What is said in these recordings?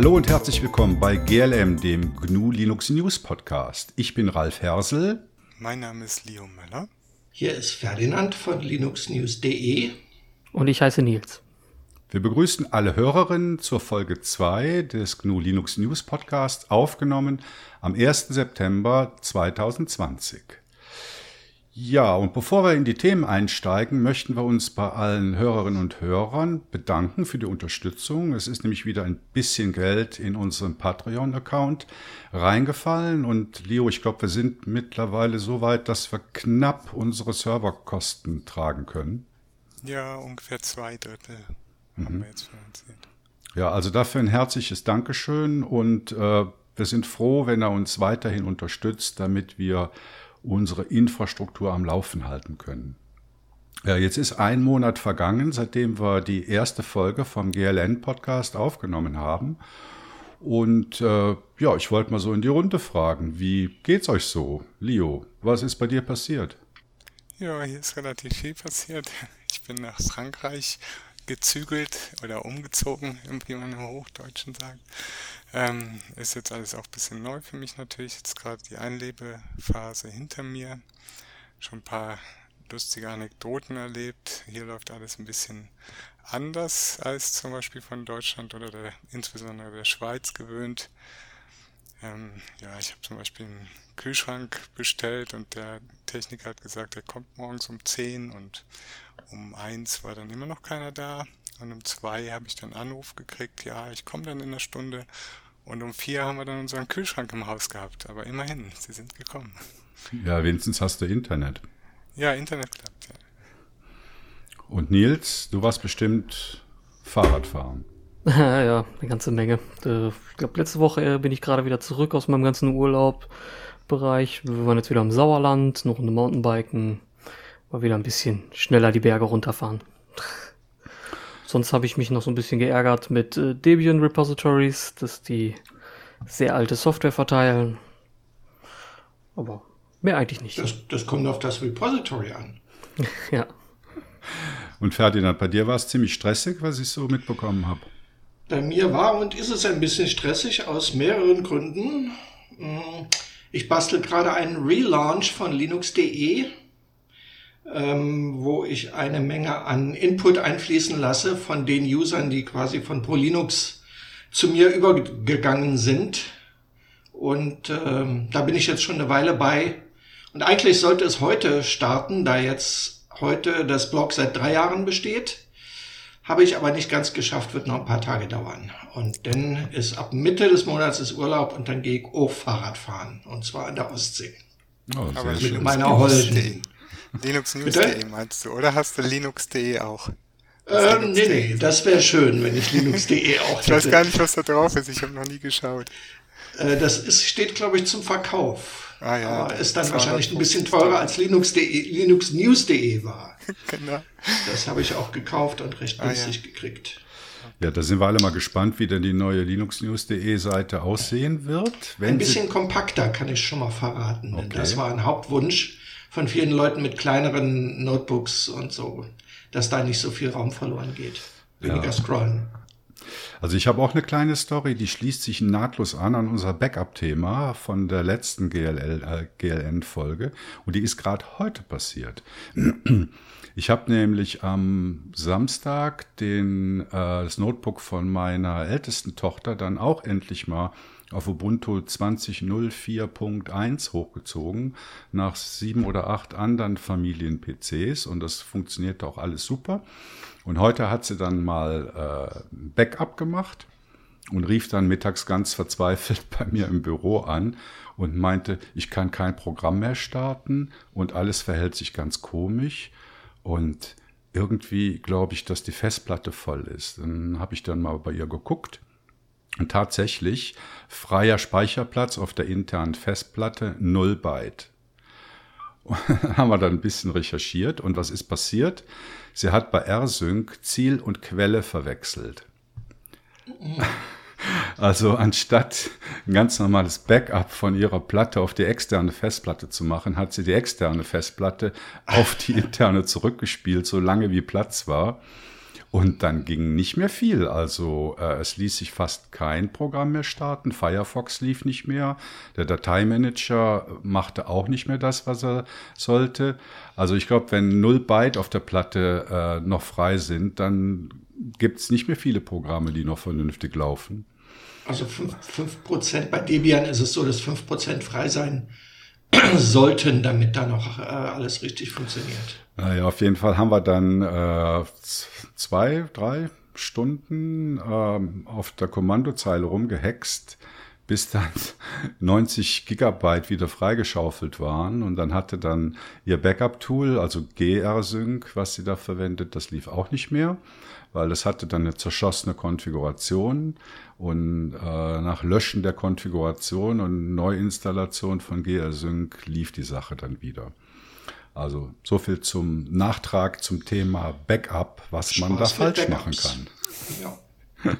Hallo und herzlich willkommen bei GLM, dem GNU Linux News Podcast. Ich bin Ralf Hersel. Mein Name ist Leo Möller. Hier ist Ferdinand von linuxnews.de. Und ich heiße Nils. Wir begrüßen alle Hörerinnen zur Folge 2 des GNU Linux News Podcast, aufgenommen am 1. September 2020. Ja, und bevor wir in die Themen einsteigen, möchten wir uns bei allen Hörerinnen und Hörern bedanken für die Unterstützung. Es ist nämlich wieder ein bisschen Geld in unseren Patreon-Account reingefallen. Und Leo, ich glaube, wir sind mittlerweile so weit, dass wir knapp unsere Serverkosten tragen können. Ja, ungefähr zwei Drittel mhm. haben wir jetzt finanziert. Ja, also dafür ein herzliches Dankeschön und äh, wir sind froh, wenn er uns weiterhin unterstützt, damit wir unsere Infrastruktur am Laufen halten können. Ja, jetzt ist ein Monat vergangen, seitdem wir die erste Folge vom GLN-Podcast aufgenommen haben. Und äh, ja, ich wollte mal so in die Runde fragen, wie geht's euch so? Leo, was ist bei dir passiert? Ja, hier ist relativ viel passiert. Ich bin nach Frankreich gezügelt oder umgezogen, wie man im Hochdeutschen sagt. Ähm, ist jetzt alles auch ein bisschen neu für mich natürlich. Jetzt gerade die Einlebephase hinter mir. Schon ein paar lustige Anekdoten erlebt. Hier läuft alles ein bisschen anders als zum Beispiel von Deutschland oder der, insbesondere der Schweiz gewöhnt. Ähm, ja, ich habe zum Beispiel einen Kühlschrank bestellt und der Techniker hat gesagt, er kommt morgens um 10 und um 1 war dann immer noch keiner da. Und um zwei habe ich dann Anruf gekriegt, ja, ich komme dann in einer Stunde. Und um vier haben wir dann unseren Kühlschrank im Haus gehabt. Aber immerhin, sie sind gekommen. Ja, wenigstens hast du Internet. Ja, Internet klappt, ja. Und Nils, du warst bestimmt Fahrradfahren. ja, eine ganze Menge. Äh, ich glaube, letzte Woche äh, bin ich gerade wieder zurück aus meinem ganzen Urlaubbereich. Wir waren jetzt wieder im Sauerland, noch eine Mountainbiken. Mal wieder ein bisschen schneller die Berge runterfahren. Sonst habe ich mich noch so ein bisschen geärgert mit äh, Debian Repositories, dass die sehr alte Software verteilen. Aber mehr eigentlich nicht. Das, das kommt auf das Repository an. ja. Und Ferdinand, bei dir war es ziemlich stressig, was ich so mitbekommen habe. Bei mir war und ist es ein bisschen stressig aus mehreren Gründen. Hm, ich bastel gerade einen Relaunch von Linux.de ähm, wo ich eine Menge an Input einfließen lasse von den Usern, die quasi von ProLinux zu mir übergegangen sind. Und ähm, da bin ich jetzt schon eine Weile bei. Und eigentlich sollte es heute starten, da jetzt heute das Blog seit drei Jahren besteht. Habe ich aber nicht ganz geschafft, wird noch ein paar Tage dauern. Und dann ist ab Mitte des Monats ist Urlaub und dann gehe ich auch Fahrrad fahren. Und zwar an der Ostsee. Oh, aber mit meiner Holden. Linux-News.de meinst du, oder hast du Linux.de auch? Ähm, nee, nee, das wäre schön, wenn ich Linux.de auch hätte. Ich weiß gar nicht, was da drauf ist, ich habe noch nie geschaut. Äh, das ist, steht, glaube ich, zum Verkauf. Ah, ja, aber ist dann wahrscheinlich ein bisschen teurer als Linux.de, Linux-News.de war. genau. Das habe ich auch gekauft und recht günstig ah, ja. gekriegt. Ja, da sind wir alle mal gespannt, wie denn die neue linuxnews.de Seite aussehen wird. ein bisschen kompakter kann ich schon mal verraten. Okay. Das war ein Hauptwunsch von vielen Leuten mit kleineren Notebooks und so, dass da nicht so viel Raum verloren geht. Weniger ja. scrollen. Also ich habe auch eine kleine Story, die schließt sich nahtlos an an unser Backup-Thema von der letzten GLL, äh, GLN-Folge und die ist gerade heute passiert. Ich habe nämlich am Samstag den, äh, das Notebook von meiner ältesten Tochter dann auch endlich mal auf Ubuntu 20.04.1 hochgezogen, nach sieben oder acht anderen Familien-PCs und das funktioniert auch alles super. Und heute hat sie dann mal äh, Backup gemacht und rief dann mittags ganz verzweifelt bei mir im Büro an und meinte, ich kann kein Programm mehr starten und alles verhält sich ganz komisch und irgendwie glaube ich, dass die Festplatte voll ist. Dann habe ich dann mal bei ihr geguckt tatsächlich freier Speicherplatz auf der internen Festplatte 0 Byte. haben wir dann ein bisschen recherchiert und was ist passiert? Sie hat bei rsync Ziel und Quelle verwechselt. Also anstatt ein ganz normales Backup von ihrer Platte auf die externe Festplatte zu machen, hat sie die externe Festplatte auf die interne zurückgespielt, so lange wie Platz war. Und dann ging nicht mehr viel. Also äh, es ließ sich fast kein Programm mehr starten. Firefox lief nicht mehr. Der Dateimanager machte auch nicht mehr das, was er sollte. Also ich glaube, wenn 0 Byte auf der Platte äh, noch frei sind, dann gibt es nicht mehr viele Programme, die noch vernünftig laufen. Also 5%, Prozent bei Debian ist es so, dass 5% frei sein sollten, damit da noch äh, alles richtig funktioniert. Naja, auf jeden Fall haben wir dann äh, zwei, drei Stunden äh, auf der Kommandozeile rumgehext, bis dann 90 Gigabyte wieder freigeschaufelt waren. Und dann hatte dann ihr Backup-Tool, also GRSync, was sie da verwendet, das lief auch nicht mehr, weil es hatte dann eine zerschossene Konfiguration. Und äh, nach Löschen der Konfiguration und Neuinstallation von GRSync lief die Sache dann wieder. Also so viel zum Nachtrag zum Thema Backup, was Spaß man da falsch machen kann. Ja.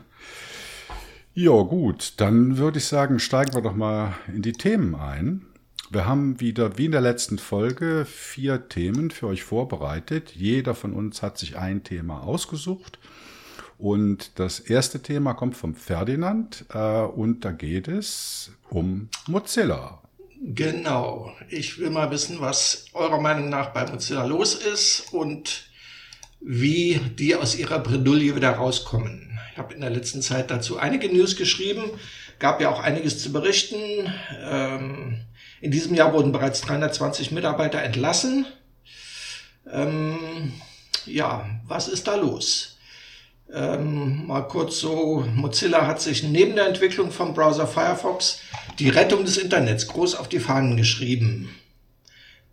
ja, gut, dann würde ich sagen, steigen wir doch mal in die Themen ein. Wir haben wieder, wie in der letzten Folge, vier Themen für euch vorbereitet. Jeder von uns hat sich ein Thema ausgesucht. Und das erste Thema kommt vom Ferdinand äh, und da geht es um Mozilla. Genau. Ich will mal wissen, was eurer Meinung nach bei Mozilla los ist und wie die aus ihrer Bredouille wieder rauskommen. Ich habe in der letzten Zeit dazu einige News geschrieben, gab ja auch einiges zu berichten. Ähm, in diesem Jahr wurden bereits 320 Mitarbeiter entlassen. Ähm, ja, was ist da los? Ähm, mal kurz so, Mozilla hat sich neben der Entwicklung vom Browser Firefox die Rettung des Internets groß auf die Fahnen geschrieben.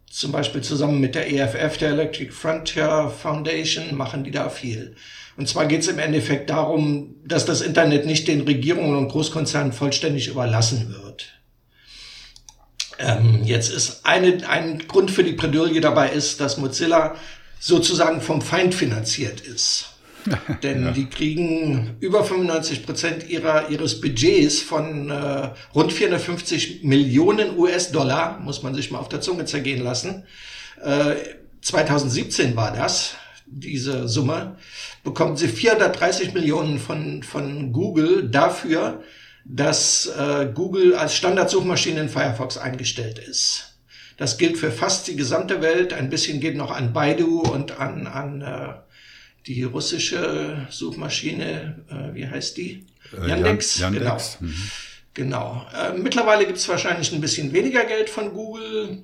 Zum Beispiel zusammen mit der EFF, der Electric Frontier Foundation, machen die da viel. Und zwar geht es im Endeffekt darum, dass das Internet nicht den Regierungen und Großkonzernen vollständig überlassen wird. Ähm, jetzt ist eine, ein Grund für die Bredouille dabei ist, dass Mozilla sozusagen vom Feind finanziert ist. Denn ja. die kriegen über 95 Prozent ihrer, ihres Budgets von äh, rund 450 Millionen US-Dollar, muss man sich mal auf der Zunge zergehen lassen. Äh, 2017 war das, diese Summe, bekommen sie 430 Millionen von, von Google dafür, dass äh, Google als Standardsuchmaschine in Firefox eingestellt ist. Das gilt für fast die gesamte Welt. Ein bisschen geht noch an Baidu und an, an äh, die russische Suchmaschine, äh, wie heißt die? Äh, Yandex. Yandex. Genau. Mhm. genau. Äh, mittlerweile gibt es wahrscheinlich ein bisschen weniger Geld von Google.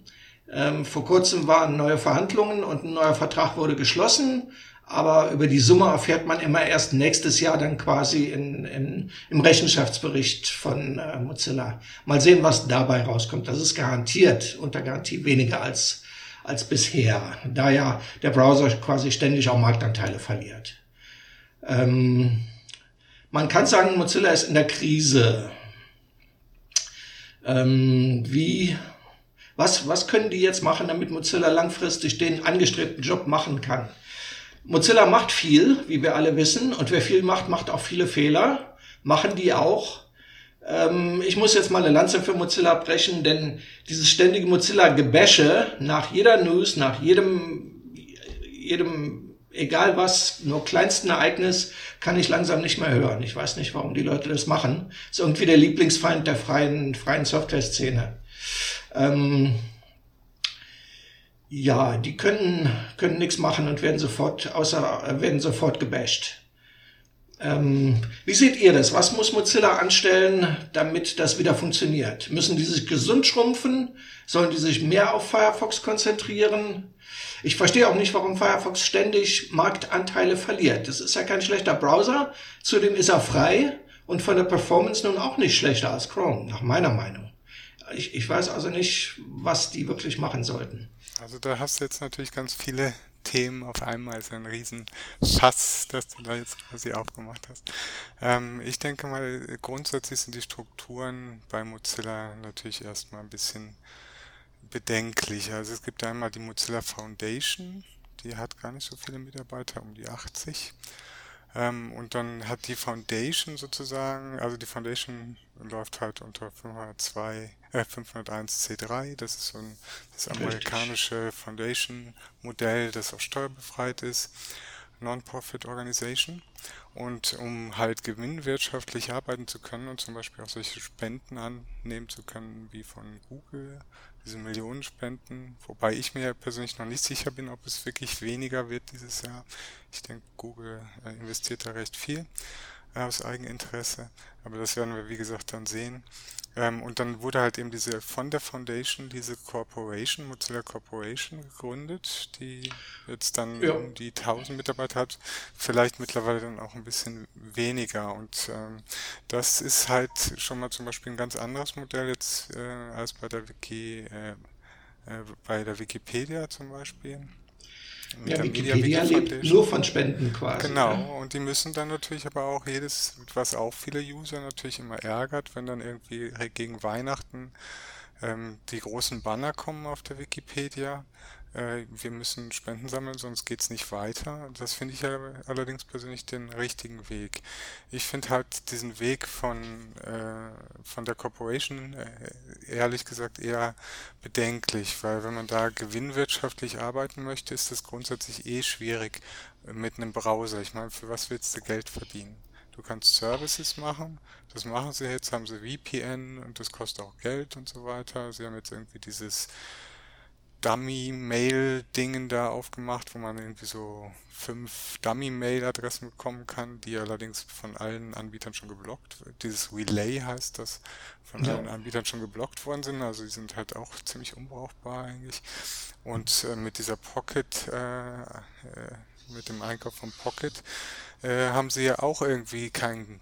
Ähm, vor kurzem waren neue Verhandlungen und ein neuer Vertrag wurde geschlossen. Aber über die Summe erfährt man immer erst nächstes Jahr dann quasi in, in, im Rechenschaftsbericht von äh, Mozilla. Mal sehen, was dabei rauskommt. Das ist garantiert unter Garantie weniger als als bisher, da ja der Browser quasi ständig auch Marktanteile verliert. Ähm, man kann sagen, Mozilla ist in der Krise. Ähm, wie, was, was können die jetzt machen, damit Mozilla langfristig den angestrebten Job machen kann? Mozilla macht viel, wie wir alle wissen, und wer viel macht, macht auch viele Fehler. Machen die auch. Ähm, ich muss jetzt mal eine Lanze für Mozilla brechen, denn dieses ständige Mozilla-Gebäsche nach jeder News, nach jedem, jedem, egal was, nur kleinsten Ereignis, kann ich langsam nicht mehr hören. Ich weiß nicht, warum die Leute das machen. ist irgendwie der Lieblingsfeind der freien, freien Software-Szene. Ähm, ja, die können, können nichts machen und werden sofort, außer, werden sofort gebasht. Ähm, wie seht ihr das? Was muss Mozilla anstellen, damit das wieder funktioniert? Müssen die sich gesund schrumpfen? Sollen die sich mehr auf Firefox konzentrieren? Ich verstehe auch nicht, warum Firefox ständig Marktanteile verliert. Das ist ja kein schlechter Browser. Zudem ist er frei und von der Performance nun auch nicht schlechter als Chrome, nach meiner Meinung. Ich, ich weiß also nicht, was die wirklich machen sollten. Also da hast du jetzt natürlich ganz viele Themen auf einmal ist ein Riesenfass, das du da jetzt quasi aufgemacht hast. Ähm, ich denke mal, grundsätzlich sind die Strukturen bei Mozilla natürlich erstmal ein bisschen bedenklich. Also es gibt einmal die Mozilla Foundation, die hat gar nicht so viele Mitarbeiter, um die 80. Ähm, und dann hat die Foundation sozusagen, also die Foundation läuft halt unter 502 501 C3. Das ist so ein das amerikanische Foundation-Modell, das auch steuerbefreit ist. Non-Profit Organization. Und um halt gewinnwirtschaftlich arbeiten zu können und zum Beispiel auch solche Spenden annehmen zu können, wie von Google, diese Millionenspenden, wobei ich mir persönlich noch nicht sicher bin, ob es wirklich weniger wird dieses Jahr. Ich denke, Google äh, investiert da recht viel äh, aus Eigeninteresse, aber das werden wir wie gesagt dann sehen. Ähm, und dann wurde halt eben diese von der Foundation diese Corporation, Mozilla Corporation gegründet, die jetzt dann ja. um die 1000 Mitarbeiter hat, vielleicht mittlerweile dann auch ein bisschen weniger. Und ähm, das ist halt schon mal zum Beispiel ein ganz anderes Modell jetzt äh, als bei der Wiki, äh, äh, bei der Wikipedia zum Beispiel. Ja, Wikipedia lebt nur von Spenden quasi. Genau, ja. und die müssen dann natürlich aber auch jedes, was auch viele User natürlich immer ärgert, wenn dann irgendwie gegen Weihnachten ähm, die großen Banner kommen auf der Wikipedia, äh, wir müssen Spenden sammeln, sonst geht's nicht weiter. Das finde ich ja allerdings persönlich den richtigen Weg. Ich finde halt diesen Weg von, äh, von der Corporation äh, ehrlich gesagt eher bedenklich, weil wenn man da gewinnwirtschaftlich arbeiten möchte, ist das grundsätzlich eh schwierig mit einem Browser. Ich meine, für was willst du Geld verdienen? Du kannst Services machen, das machen sie jetzt, haben sie VPN und das kostet auch Geld und so weiter. Sie haben jetzt irgendwie dieses Dummy-Mail-Dingen da aufgemacht, wo man irgendwie so fünf Dummy-Mail-Adressen bekommen kann, die allerdings von allen Anbietern schon geblockt, dieses Relay heißt das, von ja. allen Anbietern schon geblockt worden sind, also die sind halt auch ziemlich unbrauchbar eigentlich. Und äh, mit dieser Pocket, äh, äh, mit dem Einkauf von Pocket, äh, haben sie ja auch irgendwie keinen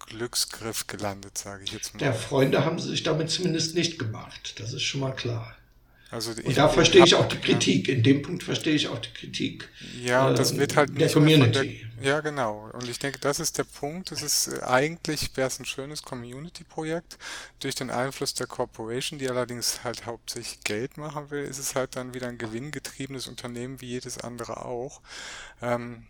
Glücksgriff gelandet, sage ich jetzt mal. Der Freunde haben sie sich damit zumindest nicht gemacht, das ist schon mal klar. Also und da verstehe ich auch die Kritik. In dem Punkt verstehe ich auch die Kritik. Ja, und das äh, wird halt der Community. Der, ja, genau. Und ich denke, das ist der Punkt. Es ist äh, eigentlich wäre es ein schönes Community-Projekt. Durch den Einfluss der Corporation, die allerdings halt hauptsächlich Geld machen will, ist es halt dann wieder ein gewinngetriebenes Unternehmen wie jedes andere auch. Ähm,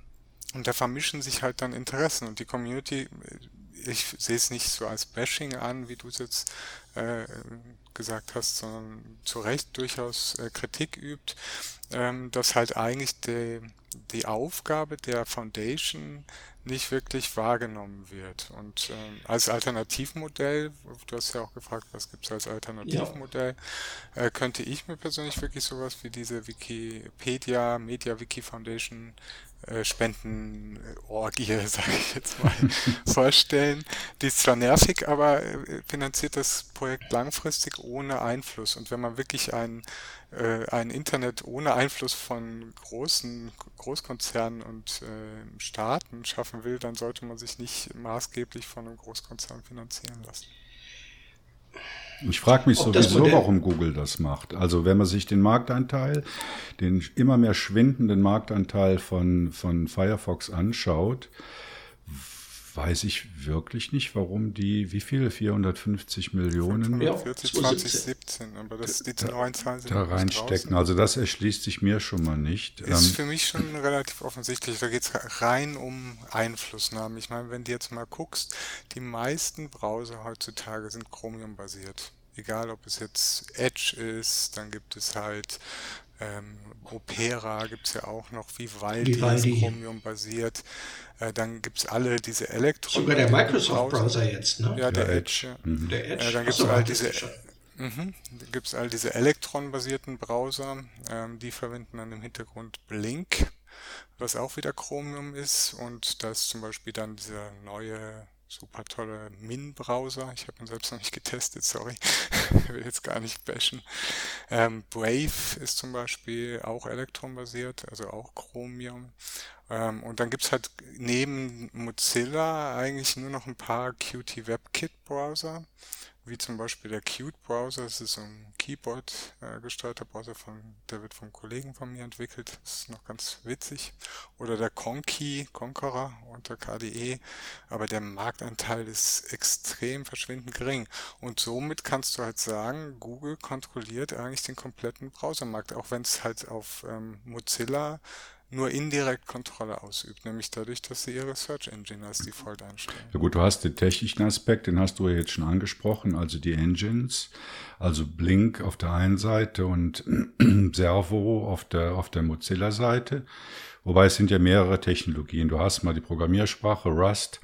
und da vermischen sich halt dann Interessen und die Community, äh, ich sehe es nicht so als Bashing an, wie du es jetzt äh, gesagt hast, sondern zu Recht durchaus äh, Kritik übt, ähm, dass halt eigentlich die, die Aufgabe der Foundation nicht wirklich wahrgenommen wird. Und ähm, als Alternativmodell, du hast ja auch gefragt, was gibt es als Alternativmodell, ja. äh, könnte ich mir persönlich wirklich sowas wie diese Wikipedia, Media Wiki Foundation Spendenorgie, sage ich jetzt mal, vorstellen. Die ist zwar nervig, aber äh, finanziert das Projekt langfristig ohne Einfluss. Und wenn man wirklich ein, äh, ein Internet ohne Einfluss von großen Großkonzernen und äh, Staaten schaffen will, dann sollte man sich nicht maßgeblich von einem Großkonzern finanzieren lassen. Ich frage mich sowieso, warum Google das macht. Also wenn man sich den Marktanteil, den immer mehr schwindenden Marktanteil von, von Firefox anschaut, weiß ich wirklich nicht, warum die, wie viele, 450 Millionen? 45, 2017, aber das ist die neuen Zahlen Da reinstecken. Also das erschließt sich mir schon mal nicht. Ist ähm, für mich schon relativ offensichtlich. Da geht es rein um Einflussnahme. Ich meine, wenn du jetzt mal guckst, die meisten Browser heutzutage sind Chromium-basiert. Egal, ob es jetzt Edge ist, dann gibt es halt ähm, Opera gibt es ja auch noch, Vivaldi, Vivaldi. ist Chromium-basiert. Äh, dann gibt es alle diese Elektron. Sogar der Microsoft-Browser jetzt, ne? Ja, der, der Edge. Edge. Mhm. Der Edge. Äh, dann gibt es all diese... Mhm. gibt es all diese Elektron-basierten Browser, ähm, die verwenden dann im Hintergrund Blink, was auch wieder Chromium ist und da ist zum Beispiel dann dieser neue super tolle Min-Browser. Ich habe ihn selbst noch nicht getestet, sorry. ich will jetzt gar nicht bashen. Ähm, Brave ist zum Beispiel auch elektronbasiert, also auch Chromium. Ähm, und dann gibt's halt neben Mozilla eigentlich nur noch ein paar Qt WebKit Browser wie zum Beispiel der Qt Browser, das ist so ein Keyboard äh, von, der wird vom Kollegen von mir entwickelt, das ist noch ganz witzig. Oder der Conky, Conqueror unter KDE, aber der Marktanteil ist extrem verschwindend gering. Und somit kannst du halt sagen, Google kontrolliert eigentlich den kompletten Browsermarkt, auch wenn es halt auf ähm, Mozilla nur indirekt Kontrolle ausübt, nämlich dadurch, dass sie ihre Search Engine als Default einstellen. Ja gut, du hast den technischen Aspekt, den hast du ja jetzt schon angesprochen, also die Engines, also Blink auf der einen Seite und Servo auf der, auf der Mozilla-Seite. Wobei es sind ja mehrere Technologien. Du hast mal die Programmiersprache Rust,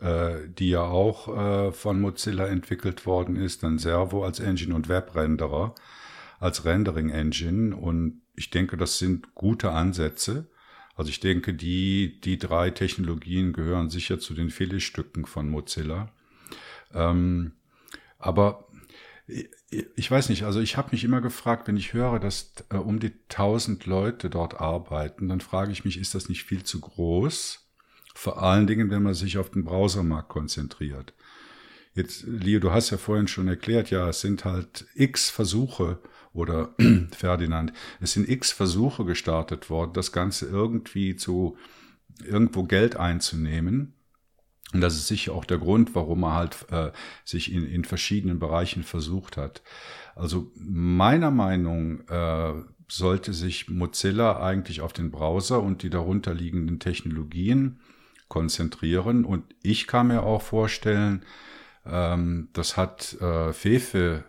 äh, die ja auch äh, von Mozilla entwickelt worden ist, dann Servo als Engine und Webrenderer als Rendering Engine. Und ich denke, das sind gute Ansätze. Also ich denke, die, die drei Technologien gehören sicher zu den Filetstücken von Mozilla. Ähm, aber ich weiß nicht, also ich habe mich immer gefragt, wenn ich höre, dass äh, um die 1000 Leute dort arbeiten, dann frage ich mich, ist das nicht viel zu groß? Vor allen Dingen, wenn man sich auf den Browsermarkt konzentriert. Jetzt, Leo, du hast ja vorhin schon erklärt, ja, es sind halt x Versuche oder Ferdinand, es sind x Versuche gestartet worden, das Ganze irgendwie zu irgendwo Geld einzunehmen. Und das ist sicher auch der Grund, warum er halt äh, sich in, in verschiedenen Bereichen versucht hat. Also meiner Meinung äh, sollte sich Mozilla eigentlich auf den Browser und die darunterliegenden Technologien konzentrieren. Und ich kann mir auch vorstellen, ähm, das hat äh, Fefe,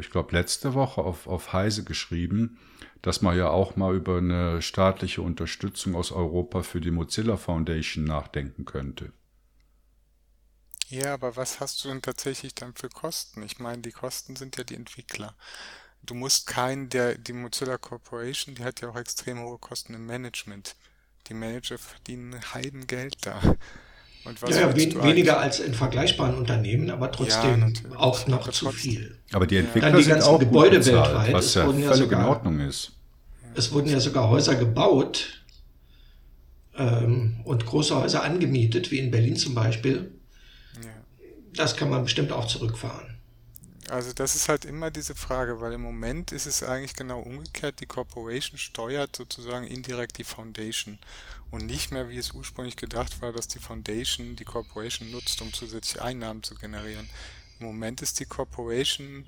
ich glaube, letzte Woche auf, auf Heise geschrieben, dass man ja auch mal über eine staatliche Unterstützung aus Europa für die Mozilla Foundation nachdenken könnte. Ja, aber was hast du denn tatsächlich dann für Kosten? Ich meine, die Kosten sind ja die Entwickler. Du musst keinen, der, die Mozilla Corporation, die hat ja auch extrem hohe Kosten im Management. Die Manager verdienen Heidengeld da. Und was ja, ja wen, weniger als in vergleichbaren Unternehmen, aber trotzdem ja, auch noch zu viel. Aber die Entwickler Dann die ganzen sind auch Gebäude bezahlt, weltweit, was ja völlig sogar, in Ordnung ist. Es wurden ja sogar Häuser gebaut ähm, und große Häuser angemietet, wie in Berlin zum Beispiel, das kann man bestimmt auch zurückfahren. Also das ist halt immer diese Frage, weil im Moment ist es eigentlich genau umgekehrt. Die Corporation steuert sozusagen indirekt die Foundation und nicht mehr, wie es ursprünglich gedacht war, dass die Foundation die Corporation nutzt, um zusätzliche Einnahmen zu generieren. Im Moment ist die Corporation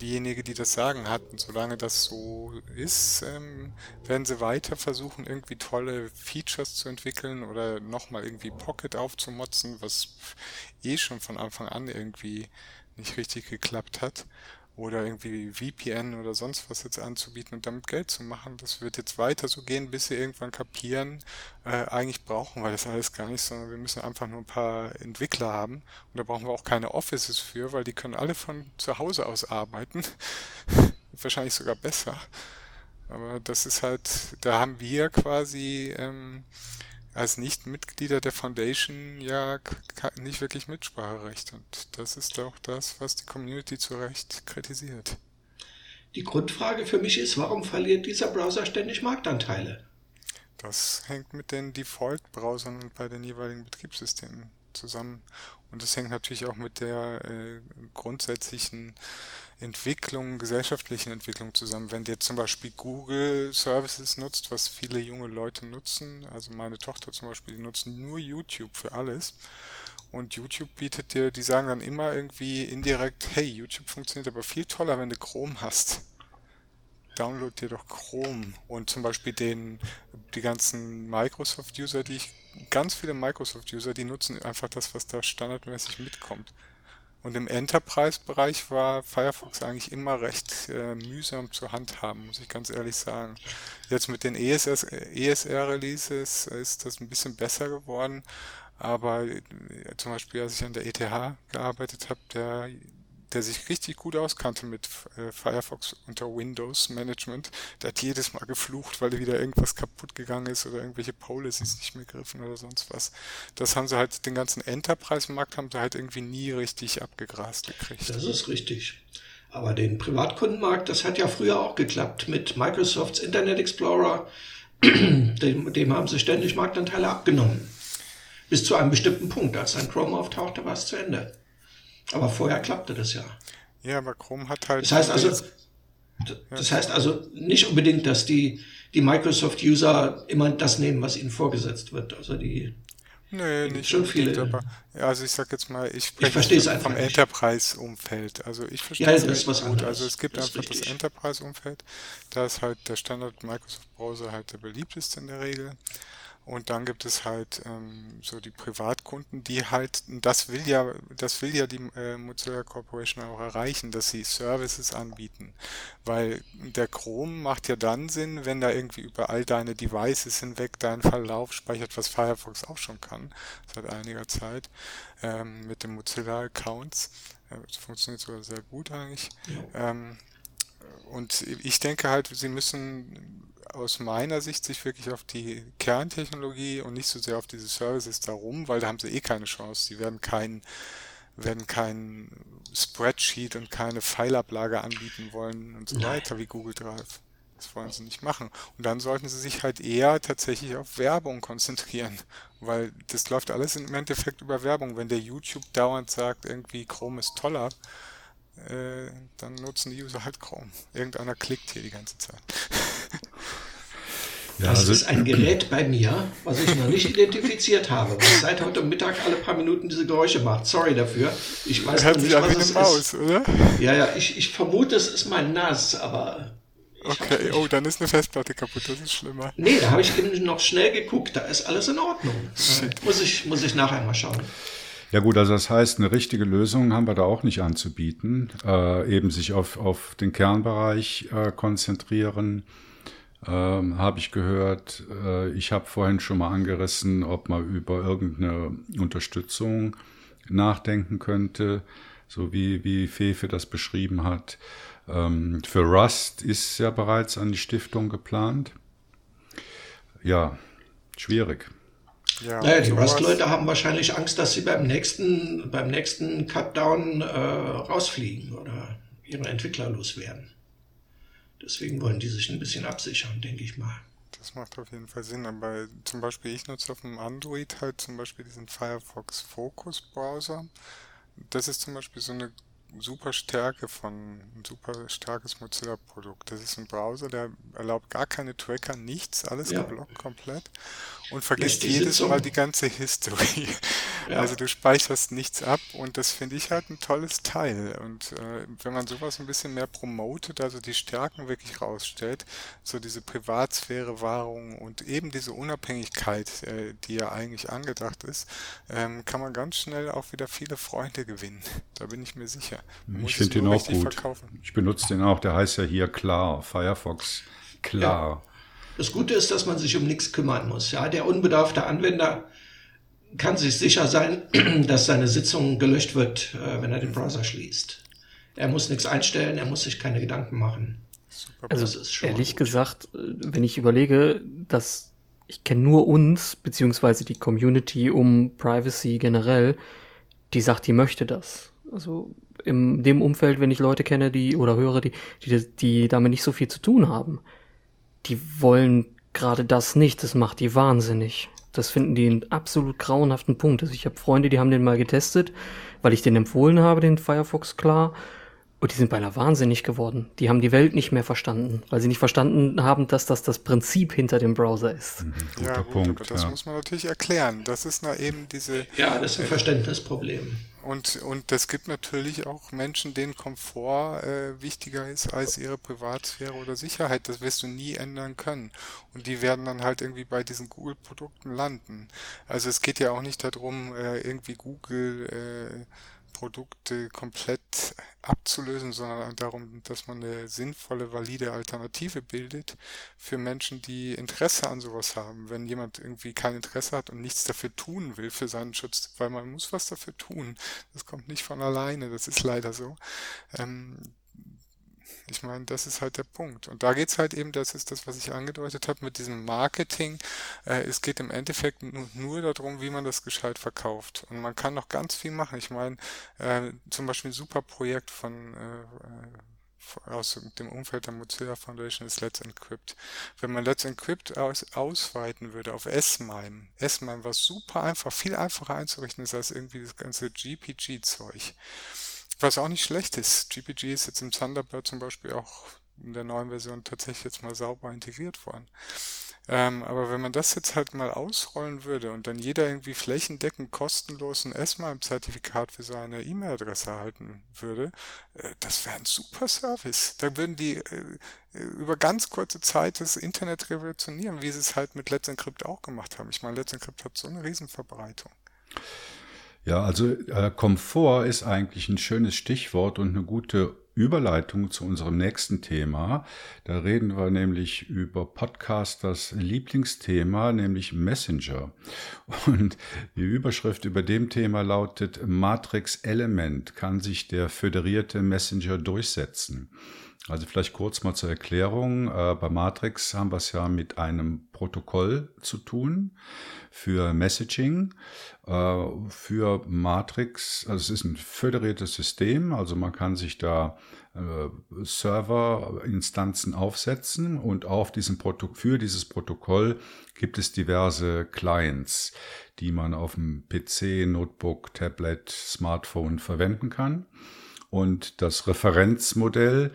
diejenige, die das Sagen hat. Und solange das so ist, ähm, werden sie weiter versuchen, irgendwie tolle Features zu entwickeln oder nochmal irgendwie Pocket aufzumotzen, was eh schon von Anfang an irgendwie nicht richtig geklappt hat oder irgendwie VPN oder sonst was jetzt anzubieten und damit Geld zu machen. Das wird jetzt weiter so gehen, bis sie irgendwann kapieren, äh, eigentlich brauchen wir das alles gar nicht, sondern wir müssen einfach nur ein paar Entwickler haben und da brauchen wir auch keine Offices für, weil die können alle von zu Hause aus arbeiten. Wahrscheinlich sogar besser. Aber das ist halt, da haben wir quasi ähm, als Nicht-Mitglieder der Foundation ja nicht wirklich Mitspracherecht. Und das ist auch das, was die Community zu Recht kritisiert. Die Grundfrage für mich ist, warum verliert dieser Browser ständig Marktanteile? Das hängt mit den Default-Browsern bei den jeweiligen Betriebssystemen zusammen. Und das hängt natürlich auch mit der äh, grundsätzlichen Entwicklung, gesellschaftlichen Entwicklung zusammen. Wenn jetzt zum Beispiel Google Services nutzt, was viele junge Leute nutzen, also meine Tochter zum Beispiel, die nutzen nur YouTube für alles. Und YouTube bietet dir, die sagen dann immer irgendwie indirekt, hey, YouTube funktioniert aber viel toller, wenn du Chrome hast. Download dir doch Chrome und zum Beispiel den, die ganzen Microsoft-User, die ich, ganz viele Microsoft-User, die nutzen einfach das, was da standardmäßig mitkommt. Und im Enterprise-Bereich war Firefox eigentlich immer recht äh, mühsam zu handhaben, muss ich ganz ehrlich sagen. Jetzt mit den ESR-Releases ist das ein bisschen besser geworden, aber äh, zum Beispiel, als ich an der ETH gearbeitet habe, der der sich richtig gut auskannte mit äh, Firefox unter Windows Management, der hat jedes Mal geflucht, weil wieder irgendwas kaputt gegangen ist oder irgendwelche Policies nicht mehr griffen oder sonst was. Das haben sie halt, den ganzen Enterprise-Markt haben sie halt irgendwie nie richtig abgegrast gekriegt. Das ist richtig. Aber den Privatkundenmarkt, das hat ja früher auch geklappt mit Microsofts Internet Explorer. dem, dem haben sie ständig Marktanteile abgenommen. Bis zu einem bestimmten Punkt. Als dann Chrome auftauchte, war es zu Ende. Aber vorher klappte das ja. Ja, aber Chrome hat halt. Das heißt also, das heißt also nicht unbedingt, dass die, die Microsoft-User immer das nehmen, was ihnen vorgesetzt wird. Also die. Nee, nicht schon viele. Aber, ja, also ich sag jetzt mal, ich spreche ich vom Enterprise-Umfeld. Also ich verstehe ja, das was gut. Also es gibt das einfach das Enterprise-Umfeld. Da ist halt der Standard Microsoft-Browser halt der beliebteste in der Regel. Und dann gibt es halt ähm, so die Privatkunden, die halt, das will ja, das will ja die äh, Mozilla Corporation auch erreichen, dass sie Services anbieten. Weil der Chrome macht ja dann Sinn, wenn da irgendwie über all deine Devices hinweg dein Verlauf speichert, was Firefox auch schon kann, seit einiger Zeit, ähm, mit den Mozilla Accounts. Äh, das funktioniert sogar sehr gut eigentlich. Ja. Ähm, und ich denke halt, sie müssen aus meiner Sicht sich wirklich auf die Kerntechnologie und nicht so sehr auf diese Services darum, weil da haben sie eh keine Chance. Sie werden kein, werden kein Spreadsheet und keine Fileablage anbieten wollen und so Nein. weiter wie Google Drive. Das wollen sie nicht machen. Und dann sollten sie sich halt eher tatsächlich auf Werbung konzentrieren, weil das läuft alles im Endeffekt über Werbung. Wenn der YouTube dauernd sagt, irgendwie Chrome ist toller, äh, dann nutzen die User halt Chrome. Irgendeiner klickt hier die ganze Zeit. Ja, das also ist ein Gerät bei mir, was ich noch nicht identifiziert habe, was seit heute Mittag alle paar Minuten diese Geräusche macht. Sorry dafür. Ich weiß Hört nicht, was es Maus, ist. Oder? Ja, ja, ich, ich vermute, es ist mein NAS, aber. Okay, oh, dann ist eine Festplatte kaputt, das ist schlimmer. Nee, da habe ich eben noch schnell geguckt, da ist alles in Ordnung. Äh, muss, ich, muss ich nachher mal schauen. Ja gut, also das heißt, eine richtige Lösung haben wir da auch nicht anzubieten. Äh, eben sich auf, auf den Kernbereich äh, konzentrieren ähm, habe ich gehört. Äh, ich habe vorhin schon mal angerissen, ob man über irgendeine Unterstützung nachdenken könnte, so wie, wie Fefe das beschrieben hat. Ähm, für Rust ist ja bereits an die Stiftung geplant. Ja, schwierig. Ja, naja, die Rust-Leute haben wahrscheinlich Angst, dass sie beim nächsten, beim nächsten Cutdown äh, rausfliegen oder ihre Entwickler loswerden. Deswegen wollen die sich ein bisschen absichern, denke ich mal. Das macht auf jeden Fall Sinn, aber zum Beispiel ich nutze auf dem Android halt zum Beispiel diesen Firefox Focus Browser. Das ist zum Beispiel so eine super Stärke von ein super starkes Mozilla-Produkt. Das ist ein Browser, der erlaubt gar keine Tracker, nichts, alles ja. geblockt komplett und vergisst jedes Mal die ganze History. Ja. Also du speicherst nichts ab und das finde ich halt ein tolles Teil. Und äh, wenn man sowas ein bisschen mehr promotet, also die Stärken wirklich rausstellt, so diese Privatsphäre-Wahrung und eben diese Unabhängigkeit, äh, die ja eigentlich angedacht ist, ähm, kann man ganz schnell auch wieder viele Freunde gewinnen. Da bin ich mir sicher. Man ich finde den auch gut. Verkaufen. Ich benutze den auch, der heißt ja hier klar, Firefox klar. Ja. Das Gute ist, dass man sich um nichts kümmern muss. Ja, der unbedarfte Anwender kann sich sicher sein, dass seine Sitzung gelöscht wird, äh, wenn er den Browser schließt. Er muss nichts einstellen, er muss sich keine Gedanken machen. Also ehrlich gut. gesagt, wenn ich überlege, dass ich kenne nur uns beziehungsweise die Community um Privacy generell, die sagt, die möchte das. Also in dem Umfeld, wenn ich Leute kenne, die oder höre, die, die, die damit nicht so viel zu tun haben, die wollen gerade das nicht. Das macht die wahnsinnig. Das finden die einen absolut grauenhaften Punkt. Also ich habe Freunde, die haben den mal getestet, weil ich den empfohlen habe, den Firefox klar. Und die sind beinahe wahnsinnig geworden. Die haben die Welt nicht mehr verstanden, weil sie nicht verstanden haben, dass das das Prinzip hinter dem Browser ist. Mhm, ja, gut, Punkt, das ja. muss man natürlich erklären. Das ist na eben diese. Ja, das ist ein Verständnisproblem. Und, und es gibt natürlich auch Menschen, denen Komfort äh, wichtiger ist als ihre Privatsphäre oder Sicherheit. Das wirst du nie ändern können. Und die werden dann halt irgendwie bei diesen Google-Produkten landen. Also es geht ja auch nicht darum, äh, irgendwie Google äh, Produkte komplett abzulösen, sondern darum, dass man eine sinnvolle, valide Alternative bildet für Menschen, die Interesse an sowas haben. Wenn jemand irgendwie kein Interesse hat und nichts dafür tun will für seinen Schutz, weil man muss was dafür tun. Das kommt nicht von alleine, das ist leider so. Ähm, ich meine, das ist halt der Punkt. Und da geht's halt eben, das ist das, was ich angedeutet habe mit diesem Marketing. Äh, es geht im Endeffekt nur, nur, darum, wie man das gescheit verkauft. Und man kann noch ganz viel machen. Ich meine, äh, zum Beispiel ein super Projekt von äh, aus dem Umfeld der Mozilla Foundation ist Let's Encrypt. Wenn man Let's Encrypt aus, ausweiten würde auf S-MIME, S-MIME war super einfach, viel einfacher einzurichten ist als irgendwie das ganze GPG-Zeug. Was auch nicht schlecht ist. GPG ist jetzt im Thunderbird zum Beispiel auch in der neuen Version tatsächlich jetzt mal sauber integriert worden. Ähm, aber wenn man das jetzt halt mal ausrollen würde und dann jeder irgendwie flächendeckend kostenlos ein S-MIME-Zertifikat für seine E-Mail-Adresse erhalten würde, äh, das wäre ein super Service. Da würden die äh, über ganz kurze Zeit das Internet revolutionieren, wie sie es halt mit Let's Encrypt auch gemacht haben. Ich meine, Let's Encrypt hat so eine Riesenverbreitung. Ja, also äh, Komfort ist eigentlich ein schönes Stichwort und eine gute Überleitung zu unserem nächsten Thema. Da reden wir nämlich über Podcasters Lieblingsthema, nämlich Messenger. Und die Überschrift über dem Thema lautet Matrix Element. Kann sich der föderierte Messenger durchsetzen? Also vielleicht kurz mal zur Erklärung. Äh, bei Matrix haben wir es ja mit einem Protokoll zu tun für Messaging. Äh, für Matrix, also es ist ein föderiertes System, also man kann sich da äh, Serverinstanzen aufsetzen und auf diesem für dieses Protokoll gibt es diverse Clients, die man auf dem PC, Notebook, Tablet, Smartphone verwenden kann. Und das Referenzmodell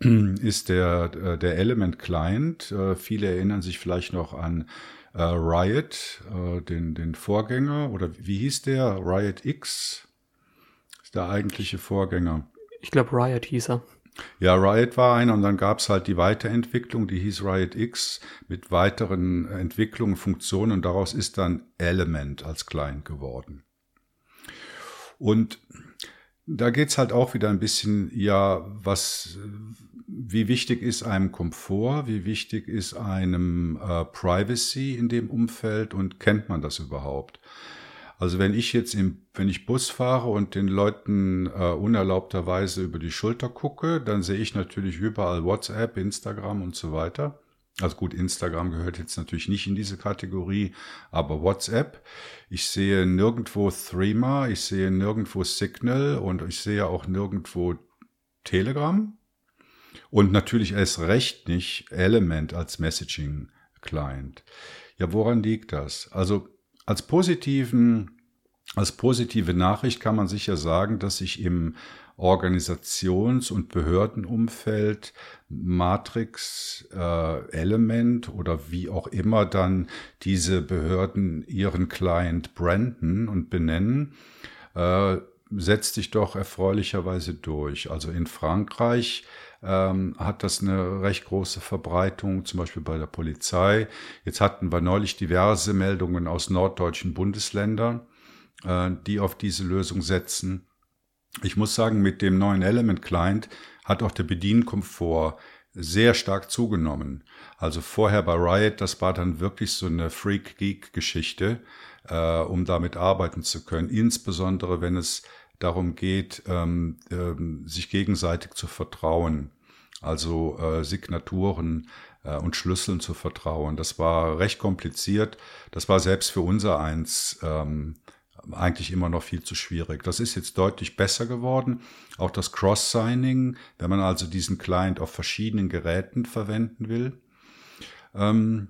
ist der, äh, der Element Client. Äh, viele erinnern sich vielleicht noch an äh, Riot, den, den Vorgänger, oder wie hieß der? Riot X ist der eigentliche Vorgänger. Ich glaube, Riot hieß er. Ja, Riot war einer und dann gab es halt die Weiterentwicklung, die hieß Riot X mit weiteren Entwicklungen, Funktionen und daraus ist dann Element als Client geworden. Und da geht's halt auch wieder ein bisschen, ja, was, wie wichtig ist einem Komfort, wie wichtig ist einem äh, Privacy in dem Umfeld und kennt man das überhaupt? Also wenn ich jetzt im, wenn ich Bus fahre und den Leuten äh, unerlaubterweise über die Schulter gucke, dann sehe ich natürlich überall WhatsApp, Instagram und so weiter. Also gut, Instagram gehört jetzt natürlich nicht in diese Kategorie, aber WhatsApp. Ich sehe nirgendwo Threema, ich sehe nirgendwo Signal und ich sehe auch nirgendwo Telegram. Und natürlich erst recht nicht Element als Messaging Client. Ja, woran liegt das? Also als positiven als positive Nachricht kann man sicher sagen, dass sich im Organisations- und Behördenumfeld Matrix äh, Element oder wie auch immer dann diese Behörden ihren Client branden und benennen, äh, setzt sich doch erfreulicherweise durch. Also in Frankreich ähm, hat das eine recht große Verbreitung, zum Beispiel bei der Polizei. Jetzt hatten wir neulich diverse Meldungen aus norddeutschen Bundesländern, äh, die auf diese Lösung setzen. Ich muss sagen, mit dem neuen Element Client hat auch der Bedienkomfort sehr stark zugenommen. Also vorher bei Riot, das war dann wirklich so eine Freak-Geek-Geschichte, äh, um damit arbeiten zu können. Insbesondere wenn es darum geht, ähm, ähm, sich gegenseitig zu vertrauen. Also äh, Signaturen äh, und Schlüsseln zu vertrauen. Das war recht kompliziert. Das war selbst für unser eins ähm, eigentlich immer noch viel zu schwierig. Das ist jetzt deutlich besser geworden. Auch das Cross-Signing, wenn man also diesen Client auf verschiedenen Geräten verwenden will. Ähm,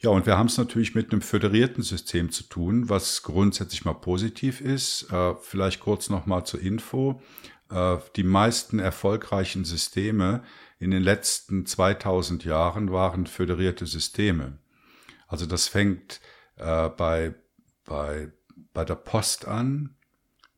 ja, und wir haben es natürlich mit einem föderierten System zu tun, was grundsätzlich mal positiv ist. Äh, vielleicht kurz noch mal zur Info. Äh, die meisten erfolgreichen Systeme in den letzten 2000 Jahren waren föderierte Systeme. Also das fängt äh, bei, bei bei der Post an,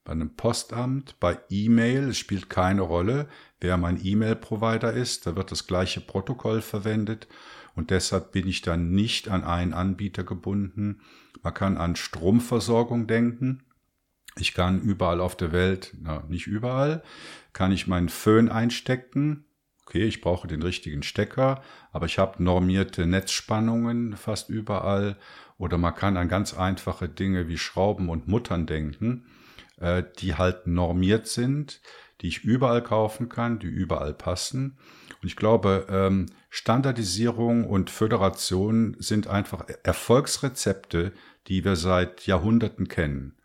bei einem Postamt, bei E-Mail, es spielt keine Rolle, wer mein E-Mail-Provider ist, da wird das gleiche Protokoll verwendet und deshalb bin ich dann nicht an einen Anbieter gebunden. Man kann an Stromversorgung denken. Ich kann überall auf der Welt, na, nicht überall, kann ich meinen Föhn einstecken. Okay, ich brauche den richtigen Stecker, aber ich habe normierte Netzspannungen fast überall oder man kann an ganz einfache Dinge wie Schrauben und Muttern denken, äh, die halt normiert sind, die ich überall kaufen kann, die überall passen. Und ich glaube, ähm, Standardisierung und Föderation sind einfach Erfolgsrezepte, die wir seit Jahrhunderten kennen.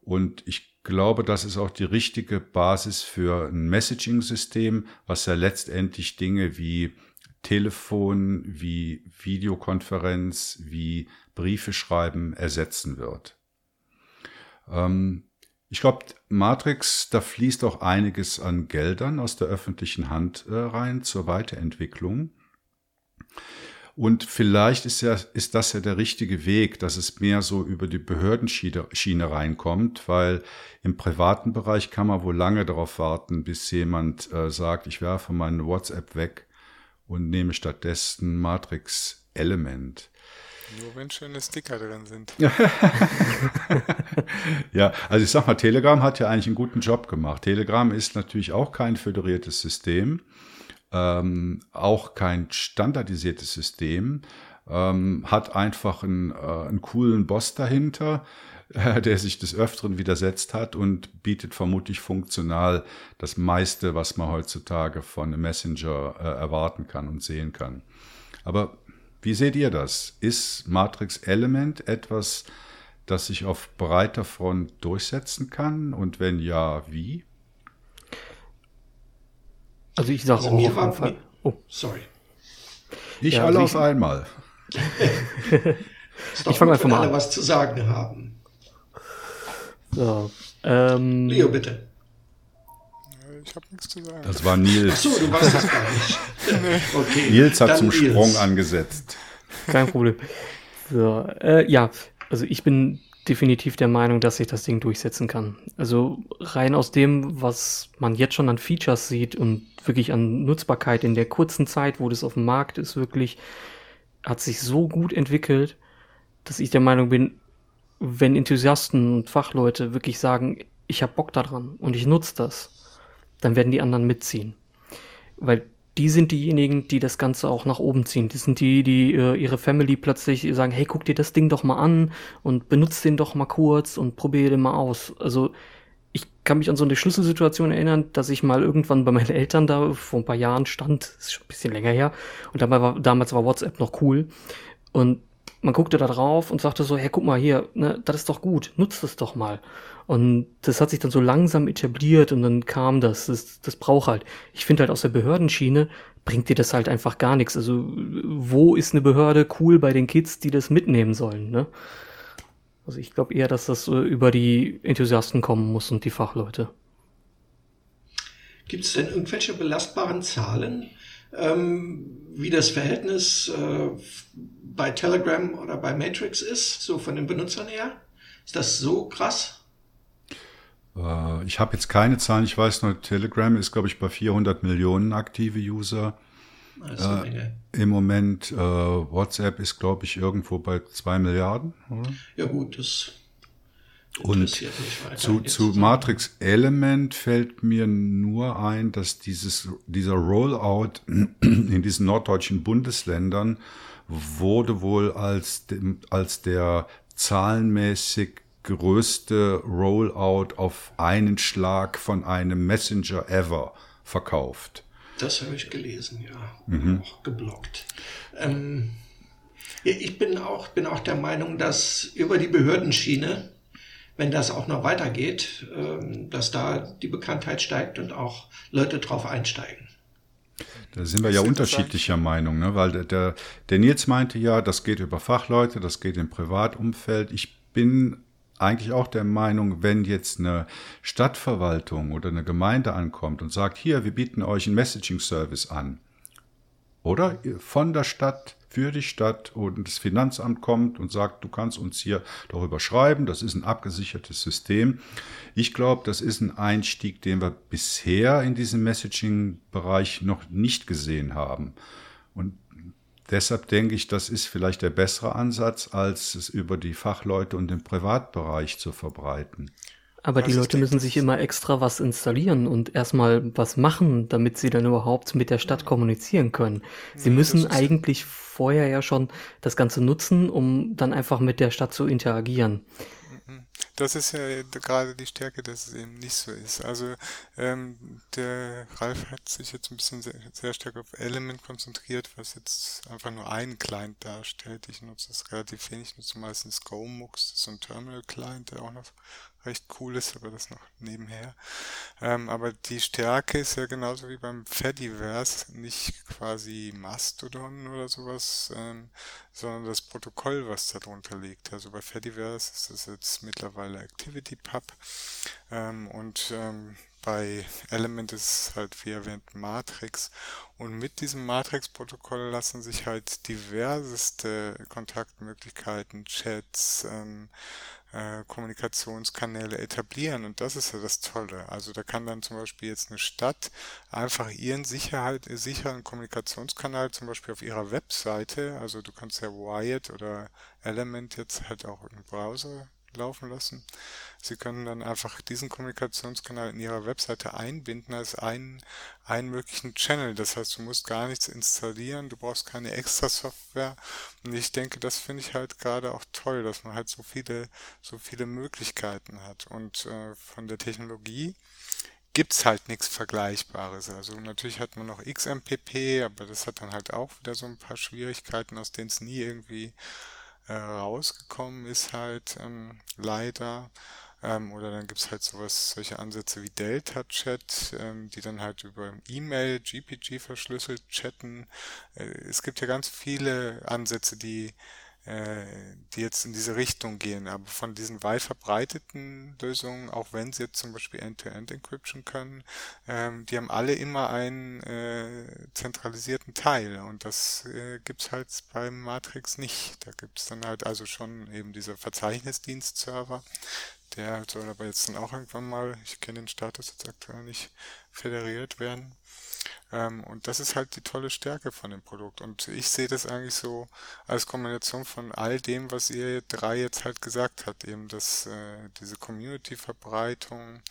Und ich glaube, das ist auch die richtige Basis für ein Messaging-System, was ja letztendlich Dinge wie Telefon, wie Videokonferenz, wie Briefe schreiben ersetzen wird. Ähm, ich glaube, Matrix, da fließt auch einiges an Geldern aus der öffentlichen Hand äh, rein zur Weiterentwicklung. Und vielleicht ist, ja, ist das ja der richtige Weg, dass es mehr so über die Behördenschiene Schiene reinkommt, weil im privaten Bereich kann man wohl lange darauf warten, bis jemand äh, sagt, ich werfe meine WhatsApp weg und nehme stattdessen Matrix Element. Nur wenn schöne Sticker drin sind. ja, also ich sag mal, Telegram hat ja eigentlich einen guten Job gemacht. Telegram ist natürlich auch kein föderiertes System, ähm, auch kein standardisiertes System, ähm, hat einfach einen, äh, einen coolen Boss dahinter, äh, der sich des Öfteren widersetzt hat und bietet vermutlich funktional das meiste, was man heutzutage von einem Messenger äh, erwarten kann und sehen kann. Aber wie seht ihr das? Ist Matrix Element etwas, das sich auf breiter Front durchsetzen kann? Und wenn ja, wie? Also ich sage also auch auf Fall. Oh. Sorry. Ich ja, alle also auf einmal. ich fange einfach mal an. alle was zu sagen haben. So, ähm, Leo, bitte. Ich habe nichts zu sagen. Das war Nils. Ach so, du weißt das gar nicht. okay, Nils hat zum Nils. Sprung angesetzt. Kein Problem. So, äh, ja, also ich bin definitiv der Meinung, dass sich das Ding durchsetzen kann. Also rein aus dem, was man jetzt schon an Features sieht und wirklich an Nutzbarkeit in der kurzen Zeit, wo das auf dem Markt ist, wirklich hat sich so gut entwickelt, dass ich der Meinung bin, wenn Enthusiasten und Fachleute wirklich sagen, ich habe Bock daran und ich nutze das, dann werden die anderen mitziehen. Weil die sind diejenigen, die das Ganze auch nach oben ziehen. Die sind die, die äh, ihre Family plötzlich sagen, hey, guck dir das Ding doch mal an und benutzt den doch mal kurz und probier den mal aus. Also ich kann mich an so eine Schlüsselsituation erinnern, dass ich mal irgendwann bei meinen Eltern da vor ein paar Jahren stand, ist schon ein bisschen länger her, und dabei war, damals war WhatsApp noch cool. Und man guckte da drauf und sagte so, hey, guck mal hier, ne, das ist doch gut, nutzt das doch mal. Und das hat sich dann so langsam etabliert und dann kam das, das, das braucht halt. Ich finde halt aus der Behördenschiene bringt dir das halt einfach gar nichts. Also wo ist eine Behörde cool bei den Kids, die das mitnehmen sollen, ne? Also ich glaube eher, dass das äh, über die Enthusiasten kommen muss und die Fachleute. Gibt es denn irgendwelche belastbaren Zahlen, ähm, wie das Verhältnis äh, bei Telegram oder bei Matrix ist, so von den Benutzern her? Ist das so krass? Äh, ich habe jetzt keine Zahlen. Ich weiß nur, Telegram ist, glaube ich, bei 400 Millionen aktive User. Äh, Im Moment äh, WhatsApp ist, glaube ich, irgendwo bei 2 Milliarden, oder? Ja gut, das und zu, zu Matrix Element fällt mir nur ein, dass dieses, dieser Rollout in diesen norddeutschen Bundesländern wurde wohl als, dem, als der zahlenmäßig größte Rollout auf einen Schlag von einem Messenger ever verkauft. Das habe ich gelesen, ja. Mhm. Auch geblockt. Ähm, ich bin auch, bin auch der Meinung, dass über die Behördenschiene wenn das auch noch weitergeht, ähm, dass da die Bekanntheit steigt und auch Leute drauf einsteigen. Da sind wir ja unterschiedlicher Meinung, ne? weil der, der, der Nils meinte ja, das geht über Fachleute, das geht im Privatumfeld. Ich bin eigentlich auch der Meinung, wenn jetzt eine Stadtverwaltung oder eine Gemeinde ankommt und sagt, hier, wir bieten euch einen Messaging-Service an, oder von der Stadt für die Stadt und das Finanzamt kommt und sagt, du kannst uns hier darüber schreiben, das ist ein abgesichertes System. Ich glaube, das ist ein Einstieg, den wir bisher in diesem Messaging-Bereich noch nicht gesehen haben. Deshalb denke ich, das ist vielleicht der bessere Ansatz, als es über die Fachleute und den Privatbereich zu verbreiten. Aber die Leute müssen sich immer extra was installieren und erstmal was machen, damit sie dann überhaupt mit der Stadt kommunizieren können. Sie müssen eigentlich vorher ja schon das Ganze nutzen, um dann einfach mit der Stadt zu interagieren. Das ist ja gerade die Stärke, dass es eben nicht so ist. Also ähm, der Ralf hat sich jetzt ein bisschen sehr, sehr stark auf Element konzentriert, was jetzt einfach nur einen Client darstellt. Ich nutze das relativ wenig, ich nutze meistens GoMux, das ist so ein Terminal-Client, der auch noch recht cool ist, aber das noch nebenher. Ähm, aber die Stärke ist ja genauso wie beim Fediverse nicht quasi Mastodon oder sowas, ähm, sondern das Protokoll, was darunter liegt. Also bei Fediverse ist das jetzt mittlerweile ActivityPub ähm, und ähm, bei Element ist es halt, wie erwähnt, Matrix. Und mit diesem Matrix-Protokoll lassen sich halt diverseste Kontaktmöglichkeiten, Chats, ähm, äh, Kommunikationskanäle etablieren. Und das ist ja das Tolle. Also da kann dann zum Beispiel jetzt eine Stadt einfach ihren Sicherheit, sicheren Kommunikationskanal zum Beispiel auf ihrer Webseite, also du kannst ja Wired oder Element jetzt halt auch im Browser laufen lassen. Sie können dann einfach diesen Kommunikationskanal in Ihrer Webseite einbinden als einen, einen möglichen Channel. Das heißt, du musst gar nichts installieren, du brauchst keine extra Software. Und ich denke, das finde ich halt gerade auch toll, dass man halt so viele, so viele Möglichkeiten hat. Und äh, von der Technologie gibt's halt nichts Vergleichbares. Also natürlich hat man noch XMPP, aber das hat dann halt auch wieder so ein paar Schwierigkeiten, aus denen es nie irgendwie äh, rausgekommen ist halt ähm, leider. Ähm, oder dann gibt's halt sowas, solche Ansätze wie Delta-Chat, ähm, die dann halt über E-Mail, GPG verschlüsselt chatten. Äh, es gibt ja ganz viele Ansätze, die die jetzt in diese Richtung gehen. Aber von diesen weit verbreiteten Lösungen, auch wenn sie jetzt zum Beispiel End-to-End-Encryption können, ähm, die haben alle immer einen äh, zentralisierten Teil. Und das äh, gibt's halt beim Matrix nicht. Da gibt's dann halt also schon eben dieser Verzeichnisdienst-Server, der soll aber jetzt dann auch irgendwann mal, ich kenne den Status jetzt aktuell nicht, federiert werden. Ähm, und das ist halt die tolle Stärke von dem Produkt. Und ich sehe das eigentlich so als Kombination von all dem, was ihr drei jetzt halt gesagt habt, eben dass äh, diese Community-Verbreitung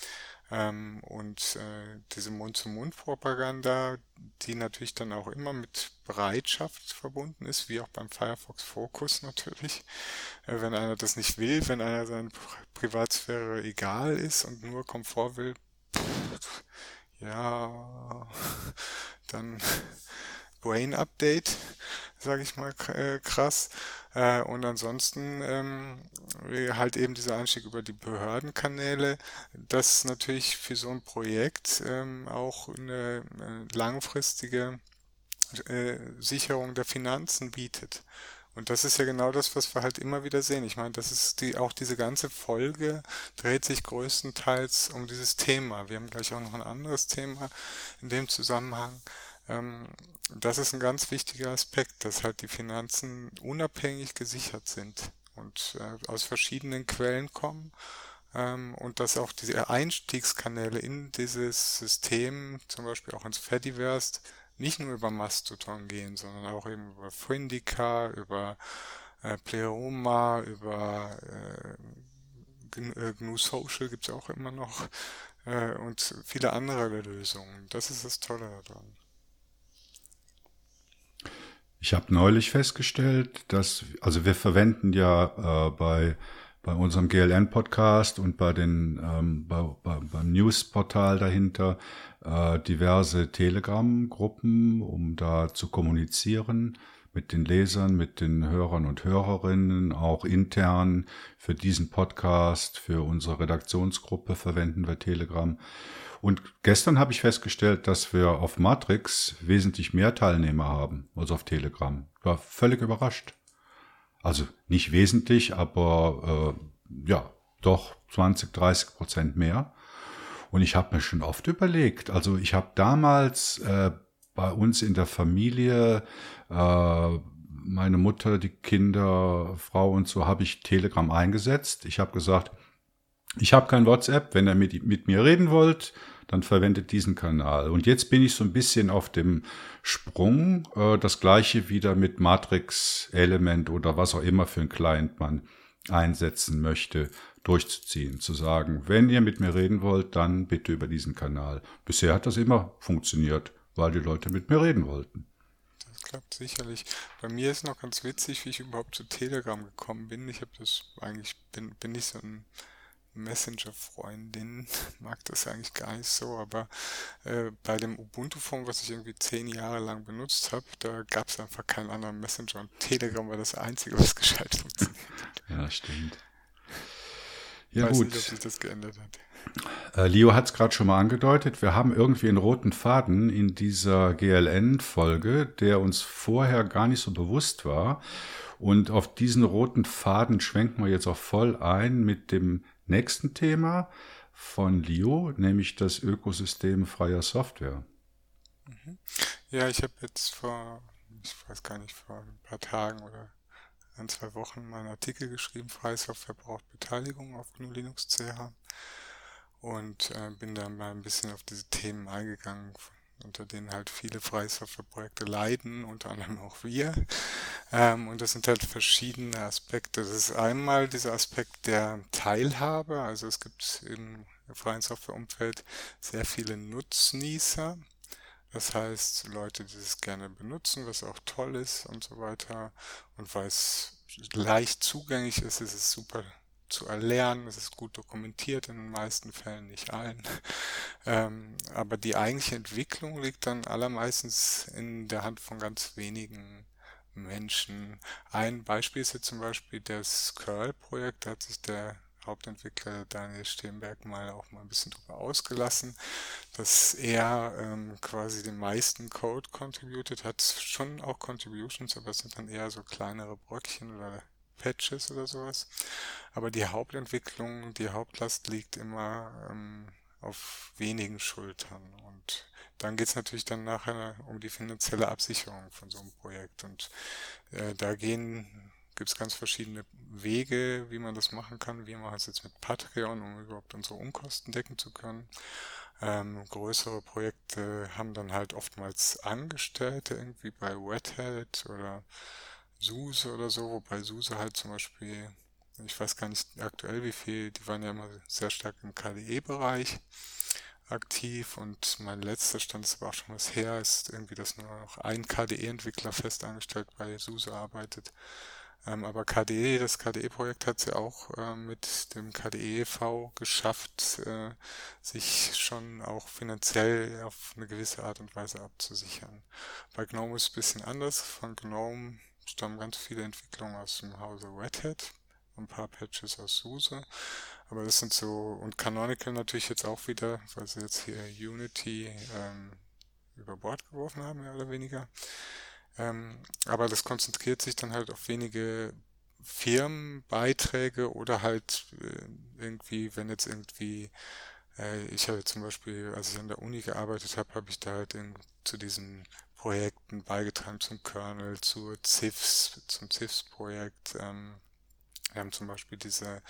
ähm, und äh, diese Mund-zu-Mund-Propaganda, die natürlich dann auch immer mit Bereitschaft verbunden ist, wie auch beim Firefox Focus natürlich. Äh, wenn einer das nicht will, wenn einer seine Privatsphäre egal ist und nur Komfort will, pff, ja, dann Brain Update, sage ich mal äh, krass. Äh, und ansonsten ähm, halt eben dieser Anstieg über die Behördenkanäle, das natürlich für so ein Projekt ähm, auch eine, langfristige äh, Sicherung der Finanzen bietet. Und das ist ja genau das, was wir halt immer wieder sehen. Ich meine, das ist die, auch diese ganze Folge dreht sich größtenteils um dieses Thema. Wir haben gleich auch noch ein anderes Thema in dem Zusammenhang. Ähm, das ist ein ganz wichtiger Aspekt, dass halt die Finanzen unabhängig gesichert sind und äh, aus verschiedenen Quellen kommen ähm, und dass auch diese Einstiegskanäle in dieses System, zum Beispiel auch ins Fediverse, nicht nur über Mastodon gehen, sondern auch eben über Friendica, über äh, Pleroma, über äh, äh GNU Social gibt's auch immer noch äh, und viele andere Lösungen. Das ist das Tolle daran. Ich habe neulich festgestellt, dass, also wir verwenden ja äh, bei bei unserem GLN-Podcast und bei den ähm, bei, bei, beim Newsportal dahinter äh, diverse Telegram-Gruppen, um da zu kommunizieren mit den Lesern, mit den Hörern und Hörerinnen, auch intern für diesen Podcast, für unsere Redaktionsgruppe verwenden wir Telegram. Und gestern habe ich festgestellt, dass wir auf Matrix wesentlich mehr Teilnehmer haben als auf Telegram. Ich war völlig überrascht. Also nicht wesentlich, aber äh, ja, doch 20, 30 Prozent mehr. Und ich habe mir schon oft überlegt, also ich habe damals äh, bei uns in der Familie, äh, meine Mutter, die Kinder, Frau und so, habe ich Telegram eingesetzt. Ich habe gesagt, ich habe kein WhatsApp, wenn ihr mit, mit mir reden wollt, dann verwendet diesen Kanal. Und jetzt bin ich so ein bisschen auf dem Sprung, äh, das gleiche wieder mit Matrix Element oder was auch immer für ein Client man einsetzen möchte, durchzuziehen, zu sagen, wenn ihr mit mir reden wollt, dann bitte über diesen Kanal. Bisher hat das immer funktioniert, weil die Leute mit mir reden wollten. Das klappt sicherlich. Bei mir ist noch ganz witzig, wie ich überhaupt zu Telegram gekommen bin. Ich habe das eigentlich bin bin ich so ein Messenger-Freundin mag das eigentlich gar nicht so, aber äh, bei dem Ubuntu-Phone, was ich irgendwie zehn Jahre lang benutzt habe, da gab es einfach keinen anderen Messenger und Telegram war das einzige, was gescheit funktioniert Ja, stimmt. Ja, Weiß gut. nicht, ob sich das geändert hat. Äh, Leo hat es gerade schon mal angedeutet. Wir haben irgendwie einen roten Faden in dieser GLN-Folge, der uns vorher gar nicht so bewusst war. Und auf diesen roten Faden schwenken wir jetzt auch voll ein mit dem nächsten Thema, von Lio, nämlich das Ökosystem freier Software. Mhm. Ja, ich habe jetzt vor, ich weiß gar nicht, vor ein paar Tagen oder ein, zwei Wochen mal einen Artikel geschrieben, freie Software braucht Beteiligung auf GNU Linux CH und äh, bin da mal ein bisschen auf diese Themen eingegangen, unter denen halt viele freie Softwareprojekte leiden, unter anderem auch wir. Ähm, und das sind halt verschiedene Aspekte. Das ist einmal dieser Aspekt der Teilhabe. Also es gibt im freien Softwareumfeld sehr viele Nutznießer. Das heißt, Leute, die es gerne benutzen, was auch toll ist und so weiter. Und weil es leicht zugänglich ist, ist es super zu erlernen. Es ist gut dokumentiert in den meisten Fällen, nicht allen. Ähm, aber die eigentliche Entwicklung liegt dann allermeistens in der Hand von ganz wenigen Menschen. Ein Beispiel ist jetzt zum Beispiel das Curl-Projekt. Da hat sich der Hauptentwickler Daniel Steenberg mal auch mal ein bisschen drüber ausgelassen, dass er ähm, quasi den meisten Code contributed hat, schon auch Contributions, aber es sind dann eher so kleinere Bröckchen oder Patches oder sowas. Aber die Hauptentwicklung, die Hauptlast liegt immer ähm, auf wenigen Schultern. Und dann geht es natürlich dann nachher um die finanzielle Absicherung von so einem Projekt. Und äh, da gehen gibt es ganz verschiedene Wege, wie man das machen kann. Wir machen es jetzt mit Patreon, um überhaupt unsere Unkosten decken zu können. Ähm, größere Projekte haben dann halt oftmals Angestellte, irgendwie bei Hat oder SUSE oder so, wobei SUSE halt zum Beispiel, ich weiß gar nicht aktuell wie viel, die waren ja immer sehr stark im KDE-Bereich aktiv und mein letzter Stand ist aber auch schon was her, ist irgendwie, dass nur noch ein KDE-Entwickler fest angestellt bei SUSE arbeitet. Ähm, aber KDE, das KDE-Projekt hat es ja auch äh, mit dem KDE e.V. geschafft, äh, sich schon auch finanziell auf eine gewisse Art und Weise abzusichern. Bei GNOME ist es ein bisschen anders. Von GNOME stammen ganz viele Entwicklungen aus dem Hause Red Hat, ein paar Patches aus SUSE. Aber das sind so, und Canonical natürlich jetzt auch wieder, weil sie jetzt hier Unity ähm, über Bord geworfen haben, mehr oder weniger. Ähm, aber das konzentriert sich dann halt auf wenige Firmenbeiträge oder halt äh, irgendwie, wenn jetzt irgendwie, äh, ich habe zum Beispiel, als ich an der Uni gearbeitet habe, habe ich da halt in, zu diesen Projekten beigetragen, zum Kernel, zu CIFS, zum CIFS-Projekt. Ähm, wir haben zum Beispiel diese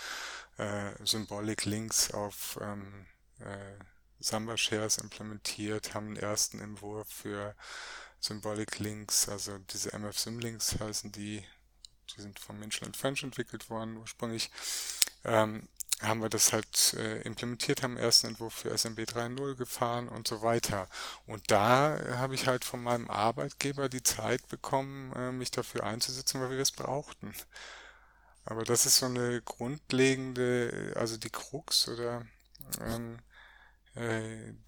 äh, Symbolic Links auf ähm, äh, Samba Shares implementiert, haben einen ersten Entwurf für Symbolic Links, also diese MF Symlinks heißen die, die sind von Minchel French entwickelt worden ursprünglich, ähm, haben wir das halt äh, implementiert, haben ersten Entwurf für SMB 3.0 gefahren und so weiter. Und da habe ich halt von meinem Arbeitgeber die Zeit bekommen, äh, mich dafür einzusetzen, weil wir das brauchten. Aber das ist so eine grundlegende, also die Krux oder ähm, äh,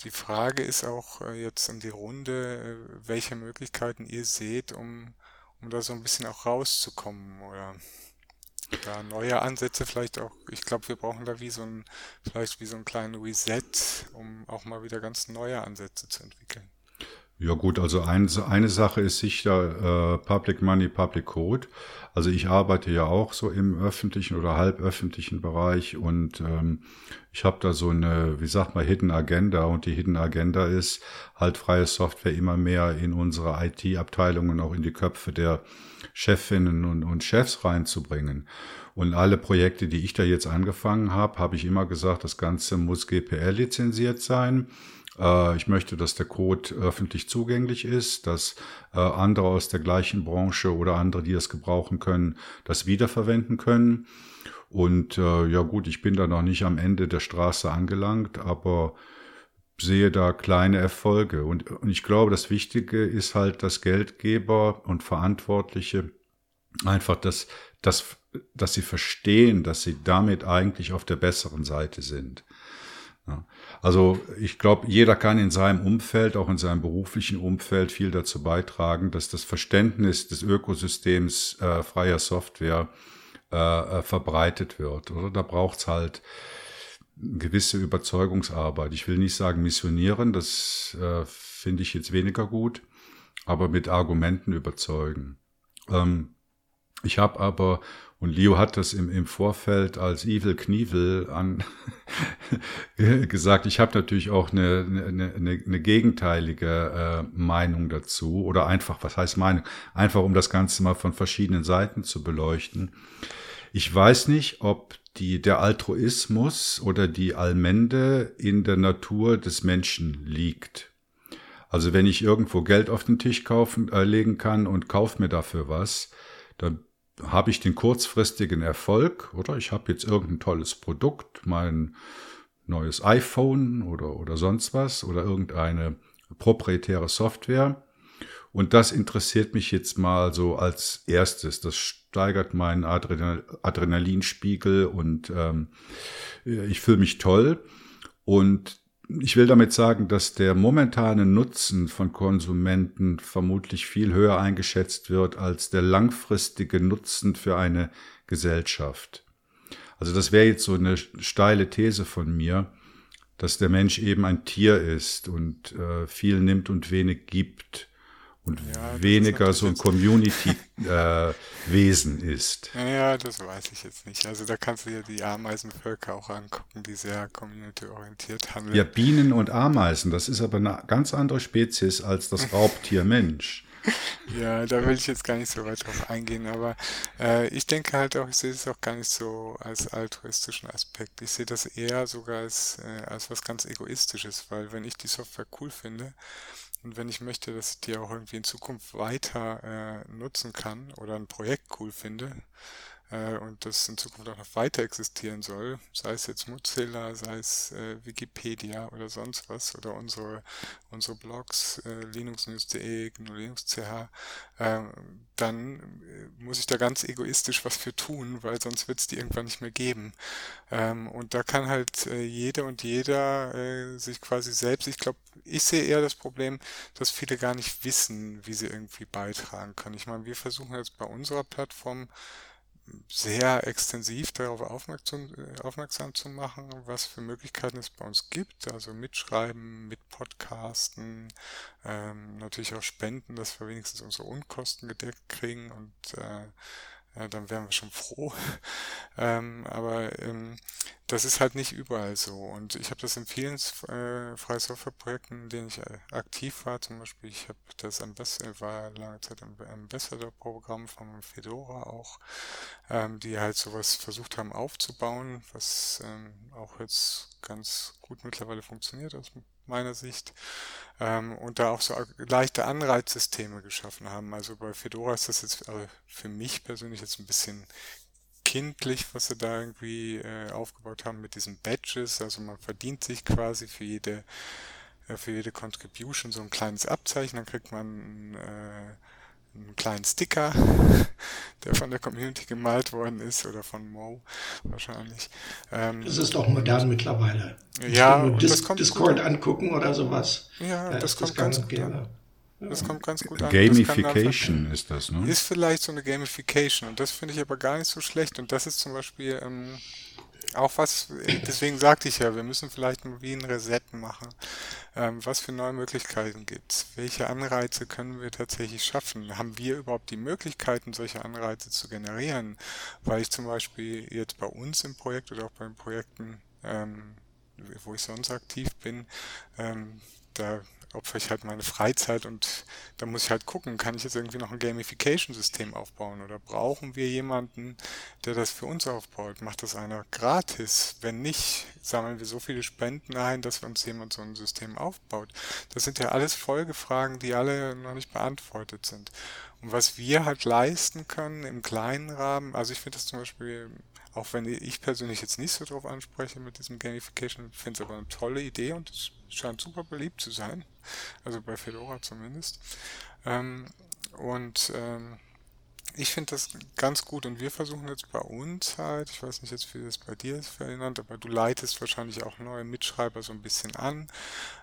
die Frage ist auch äh, jetzt in die Runde, äh, welche Möglichkeiten ihr seht, um, um da so ein bisschen auch rauszukommen oder da neue Ansätze vielleicht auch. Ich glaube, wir brauchen da wie so ein, vielleicht wie so einen kleinen Reset, um auch mal wieder ganz neue Ansätze zu entwickeln. Ja gut, also ein, eine Sache ist sicher äh, Public Money, Public Code. Also ich arbeite ja auch so im öffentlichen oder halböffentlichen Bereich und ähm, ich habe da so eine, wie sagt man, Hidden Agenda und die Hidden Agenda ist halt freie Software immer mehr in unsere IT-Abteilungen, auch in die Köpfe der Chefinnen und, und Chefs reinzubringen. Und alle Projekte, die ich da jetzt angefangen habe, habe ich immer gesagt, das Ganze muss GPL lizenziert sein. Äh, ich möchte, dass der Code öffentlich zugänglich ist, dass äh, andere aus der gleichen Branche oder andere, die es gebrauchen können, das wiederverwenden können. Und äh, ja gut, ich bin da noch nicht am Ende der Straße angelangt, aber sehe da kleine Erfolge. Und, und ich glaube, das Wichtige ist halt, dass Geldgeber und Verantwortliche einfach das, das, dass sie verstehen, dass sie damit eigentlich auf der besseren Seite sind. Ja. Also ich glaube, jeder kann in seinem Umfeld, auch in seinem beruflichen Umfeld, viel dazu beitragen, dass das Verständnis des Ökosystems äh, freier Software äh, äh verbreitet wird. Oder da braucht's halt gewisse Überzeugungsarbeit. Ich will nicht sagen missionieren, das äh, finde ich jetzt weniger gut, aber mit Argumenten überzeugen. Ähm, ich habe aber Und Leo hat das im, im Vorfeld als Evil Knievel an gesagt. Ich habe natürlich auch eine, eine, eine, eine gegenteilige äh, Meinung dazu. Oder einfach, was heißt Meinung? Einfach um das Ganze mal von verschiedenen Seiten zu beleuchten. Ich weiß nicht, ob die, der Altruismus oder die Allmende in der Natur des Menschen liegt. Also wenn ich irgendwo Geld auf den Tisch kaufen, äh, legen kann und kaufe mir dafür was, dann habe ich den kurzfristigen Erfolg, oder? Ich habe jetzt irgendein tolles Produkt, mein neues iPhone oder, oder sonst was oder irgendeine proprietäre Software. Und das interessiert mich jetzt mal so als erstes. Das steigert meinen Adrenal Adrenalinspiegel und ähm, ich fühle mich toll. Und ich will damit sagen, dass der momentane Nutzen von Konsumenten vermutlich viel höher eingeschätzt wird als der langfristige Nutzen für eine Gesellschaft. Also das wäre jetzt so eine steile These von mir, dass der Mensch eben ein Tier ist und äh, viel nimmt und wenig gibt und ja, weniger so ein Community-Wesen äh, ist. Ja, das weiß ich jetzt nicht. Also da kannst du dir die Ameisenvölker auch angucken, die sehr community-orientiert handeln. Ja, Bienen und Ameisen, das ist aber eine ganz andere Spezies als das Raubtier Mensch. ja, da will ich jetzt gar nicht so weit drauf eingehen, aber äh, ich denke halt auch, ich sehe es auch gar nicht so als altruistischen Aspekt. Ich sehe das eher sogar als, äh, als was ganz Egoistisches, weil wenn ich die Software cool finde, und wenn ich möchte, dass ich die auch irgendwie in Zukunft weiter äh, nutzen kann oder ein Projekt cool finde, äh, und das in Zukunft auch noch weiter existieren soll, sei es jetzt Mozilla, sei es äh, Wikipedia oder sonst was oder unsere, unsere Blogs, äh, linuxnews.de, gnu-linux.ch, äh, dann muss ich da ganz egoistisch was für tun, weil sonst wird es die irgendwann nicht mehr geben. Ähm, und da kann halt äh, jede und jeder äh, sich quasi selbst, ich glaube, ich sehe eher das Problem, dass viele gar nicht wissen, wie sie irgendwie beitragen können. Ich meine, wir versuchen jetzt bei unserer Plattform sehr extensiv darauf aufmerksam, äh, aufmerksam zu machen, was für Möglichkeiten es bei uns gibt. Also mitschreiben, mit Podcasten, ähm, natürlich auch spenden, dass wir wenigstens unsere Unkosten gedeckt kriegen und äh, ja, dann wären wir schon froh. ähm, aber ähm, das ist halt nicht überall so. Und ich habe das in vielen äh, freie Software-Projekten, in denen ich äh, aktiv war. Zum Beispiel, ich habe das Ambassador, war lange Zeit im Ambassador-Programm von Fedora auch, ähm, die halt sowas versucht haben aufzubauen, was ähm, auch jetzt ganz gut mittlerweile funktioniert aus meiner Sicht. Ähm, und da auch so leichte Anreizsysteme geschaffen haben. Also bei Fedora ist das jetzt also für mich persönlich jetzt ein bisschen kindlich, was sie da irgendwie äh, aufgebaut haben mit diesen Badges. Also man verdient sich quasi für jede äh, für jede Contribution so ein kleines Abzeichen, dann kriegt man äh, einen kleinen Sticker, der von der Community gemalt worden ist oder von Mo wahrscheinlich. Ähm, das ist doch modern mittlerweile. Ja, und Dis das kommt Discord gut. angucken oder sowas. Ja, das, das kommt ganz gut an. Das kommt ganz gut an. Gamification das ist das, ne? Ist vielleicht so eine Gamification und das finde ich aber gar nicht so schlecht und das ist zum Beispiel ähm, auch was, deswegen sagte ich ja, wir müssen vielleicht wie ein Reset machen. Ähm, was für neue Möglichkeiten gibt's? Welche Anreize können wir tatsächlich schaffen? Haben wir überhaupt die Möglichkeiten, solche Anreize zu generieren? Weil ich zum Beispiel jetzt bei uns im Projekt oder auch bei den Projekten, ähm, wo ich sonst aktiv bin, ähm, da opfere ich halt meine Freizeit und da muss ich halt gucken, kann ich jetzt irgendwie noch ein Gamification-System aufbauen oder brauchen wir jemanden, der das für uns aufbaut? Macht das einer gratis? Wenn nicht, sammeln wir so viele Spenden ein, dass uns jemand so ein System aufbaut. Das sind ja alles Folgefragen, die alle noch nicht beantwortet sind. Und was wir halt leisten können im kleinen Rahmen, also ich finde das zum Beispiel auch wenn ich persönlich jetzt nicht so drauf anspreche mit diesem Gamification, finde es aber eine tolle Idee und es scheint super beliebt zu sein. Also bei Fedora zumindest. Ähm, und ähm, ich finde das ganz gut und wir versuchen jetzt bei uns halt, ich weiß nicht jetzt, wie das bei dir ist, Ferdinand, aber du leitest wahrscheinlich auch neue Mitschreiber so ein bisschen an.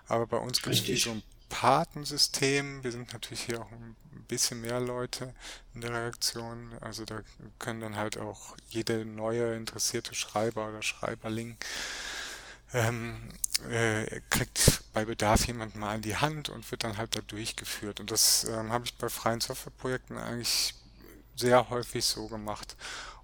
Aber bei uns gibt es so ein Patensystem. Wir sind natürlich hier auch ein bisschen mehr Leute in der Reaktion. Also da können dann halt auch jede neue interessierte Schreiber oder Schreiberling ähm, äh, kriegt bei Bedarf jemand mal in die Hand und wird dann halt da durchgeführt. Und das ähm, habe ich bei freien Softwareprojekten eigentlich sehr häufig so gemacht.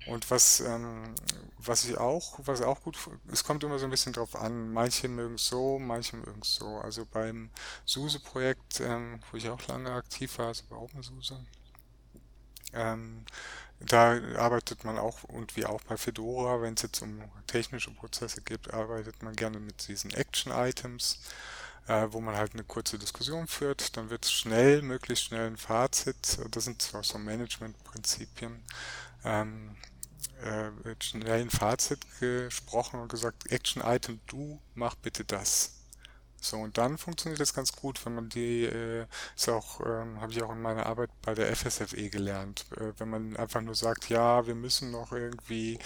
Und was, ähm, was ich auch, was auch gut, es kommt immer so ein bisschen drauf an. Manche mögen es so, manche mögen es so. Also beim SUSE-Projekt, ähm, wo ich auch lange aktiv war, also bei OpenSUSE, ähm, da arbeitet man auch, und wie auch bei Fedora, wenn es jetzt um technische Prozesse geht, arbeitet man gerne mit diesen Action-Items, äh, wo man halt eine kurze Diskussion führt. Dann wird schnell, möglichst schnell ein Fazit. Das sind zwar so Management-Prinzipien. Ähm, äh, wird schnell ein Fazit gesprochen und gesagt, Action-Item, du mach bitte das. So, und dann funktioniert das ganz gut, wenn man die, äh, ist auch, ähm, habe ich auch in meiner Arbeit bei der FSFE gelernt, äh, wenn man einfach nur sagt, ja, wir müssen noch irgendwie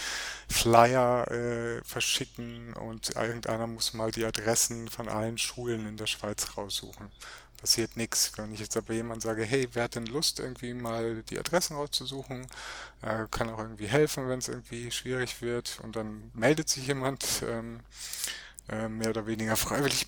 Flyer äh, verschicken und irgendeiner muss mal die Adressen von allen Schulen in der Schweiz raussuchen. Passiert nichts. Wenn ich jetzt aber jemand sage, hey, wer hat denn Lust, irgendwie mal die Adressen rauszusuchen, äh, kann auch irgendwie helfen, wenn es irgendwie schwierig wird und dann meldet sich jemand, ähm, äh, mehr oder weniger freiwillig.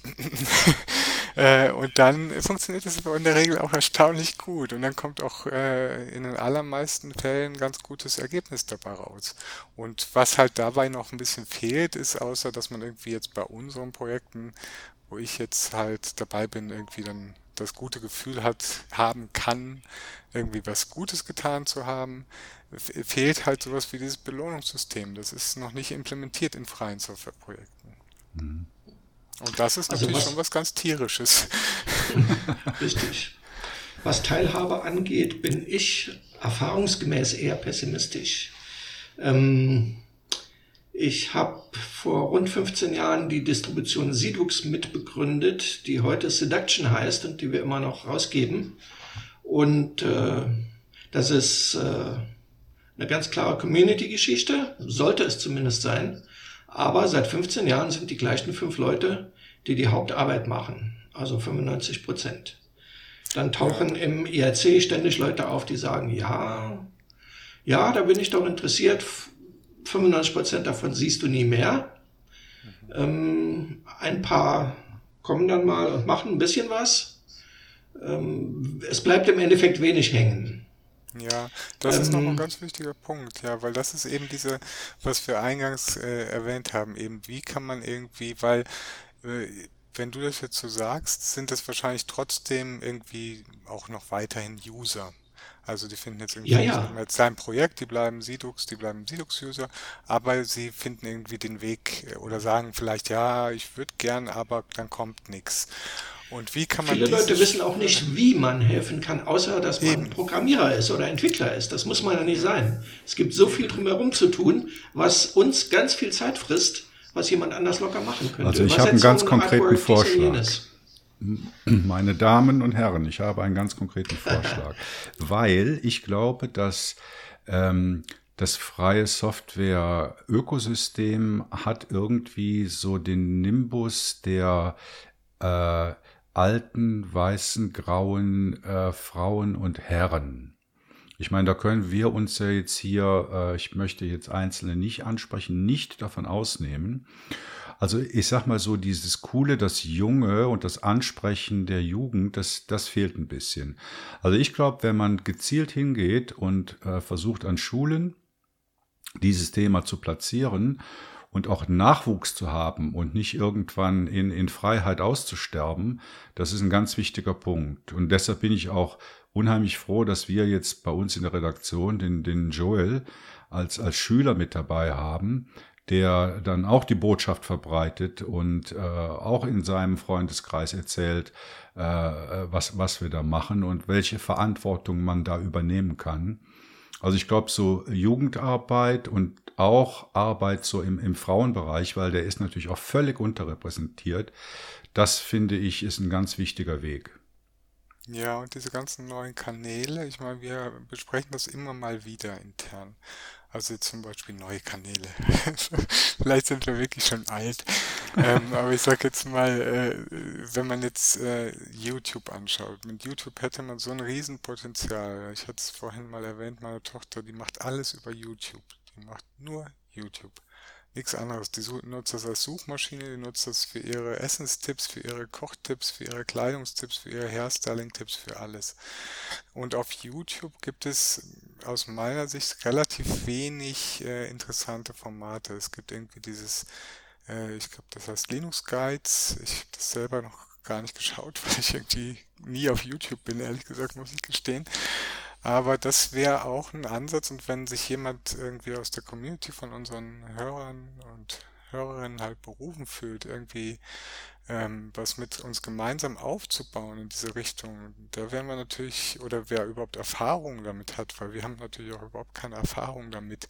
äh, und dann funktioniert aber in der Regel auch erstaunlich gut. Und dann kommt auch äh, in den allermeisten Fällen ganz gutes Ergebnis dabei raus. Und was halt dabei noch ein bisschen fehlt, ist, außer dass man irgendwie jetzt bei unseren Projekten, wo ich jetzt halt dabei bin, irgendwie dann das gute Gefühl hat, haben kann, irgendwie was Gutes getan zu haben, fehlt halt sowas wie dieses Belohnungssystem. Das ist noch nicht implementiert in freien Softwareprojekten. Mhm. Und das ist also natürlich was, schon was ganz Tierisches. Richtig. Was Teilhabe angeht, bin ich erfahrungsgemäß eher pessimistisch. Ähm, ich habe vor rund 15 Jahren die Distribution Sidux mitbegründet, die heute Seduction heißt und die wir immer noch rausgeben. Und äh, das ist äh, eine ganz klare Community-Geschichte, sollte es zumindest sein. Aber seit 15 Jahren sind die gleichen fünf Leute, die die Hauptarbeit machen, also 95 Prozent. Dann tauchen im IRC ständig Leute auf, die sagen, ja, ja, da bin ich doch interessiert. 95 Prozent davon siehst du nie mehr. Ähm, ein paar kommen dann mal und machen ein bisschen was. Ähm, es bleibt im Endeffekt wenig hängen. Ja, das ähm, ist noch ein ähm. ganz wichtiger Punkt, ja, weil das ist eben diese, was wir eingangs äh, erwähnt haben, eben wie kann man irgendwie, weil äh, wenn du das jetzt so sagst, sind das wahrscheinlich trotzdem irgendwie auch noch weiterhin User. Also die finden jetzt irgendwie ja, ja. jetzt sein Projekt, die bleiben Sidux, die bleiben Sidux-User, aber sie finden irgendwie den Weg äh, oder sagen vielleicht, ja, ich würde gern, aber dann kommt nichts. Und wie kann man Viele Leute wissen auch nicht, wie man helfen kann, außer dass man Eben. Programmierer ist oder Entwickler ist. Das muss man ja nicht sein. Es gibt so viel drumherum zu tun, was uns ganz viel Zeit frisst, was jemand anders locker machen könnte. Also ich habe einen ganz konkreten Vorschlag. Meine Damen und Herren, ich habe einen ganz konkreten Vorschlag, weil ich glaube, dass ähm, das freie Software-Ökosystem hat irgendwie so den Nimbus der äh, alten, weißen, grauen äh, Frauen und Herren. Ich meine, da können wir uns ja jetzt hier, äh, ich möchte jetzt Einzelne nicht ansprechen, nicht davon ausnehmen. Also ich sag mal so, dieses Coole, das Junge und das Ansprechen der Jugend, das, das fehlt ein bisschen. Also ich glaube, wenn man gezielt hingeht und äh, versucht an Schulen dieses Thema zu platzieren und auch Nachwuchs zu haben und nicht irgendwann in, in Freiheit auszusterben, das ist ein ganz wichtiger Punkt. Und deshalb bin ich auch unheimlich froh, dass wir jetzt bei uns in der Redaktion den, den Joel als, als Schüler mit dabei haben, der dann auch die Botschaft verbreitet und äh, auch in seinem Freundeskreis erzählt, äh, was, was wir da machen und welche Verantwortung man da übernehmen kann. Also ich glaube, so Jugendarbeit und auch Arbeit so im, im Frauenbereich, weil der ist natürlich auch völlig unterrepräsentiert. Das finde ich ist ein ganz wichtiger Weg. Ja, und diese ganzen neuen Kanäle, ich meine, wir besprechen das immer mal wieder intern. Also zum Beispiel neue Kanäle. Vielleicht sind wir wirklich schon alt. ähm, aber ich sag jetzt mal, äh, wenn man jetzt äh, YouTube anschaut, mit YouTube hätte man so ein Riesenpotenzial. Ich hatte es vorhin mal erwähnt, meine Tochter, die macht alles über YouTube. Die macht nur YouTube. Nichts anderes. Die nutzt das als Suchmaschine, die nutzt das für ihre Essenstipps, für ihre Kochtipps, für ihre Kleidungstipps, für ihre Hairstyling-Tipps, für alles. Und auf YouTube gibt es aus meiner Sicht relativ wenig äh, interessante Formate. Es gibt irgendwie dieses, äh, ich glaube, das heißt Linux Guides. Ich habe das selber noch gar nicht geschaut, weil ich irgendwie nie auf YouTube bin, ehrlich gesagt, muss ich gestehen. Aber das wäre auch ein Ansatz und wenn sich jemand irgendwie aus der Community von unseren Hörern und Hörerinnen halt berufen fühlt, irgendwie ähm, was mit uns gemeinsam aufzubauen in diese Richtung, da wären wir natürlich, oder wer überhaupt Erfahrung damit hat, weil wir haben natürlich auch überhaupt keine Erfahrung damit,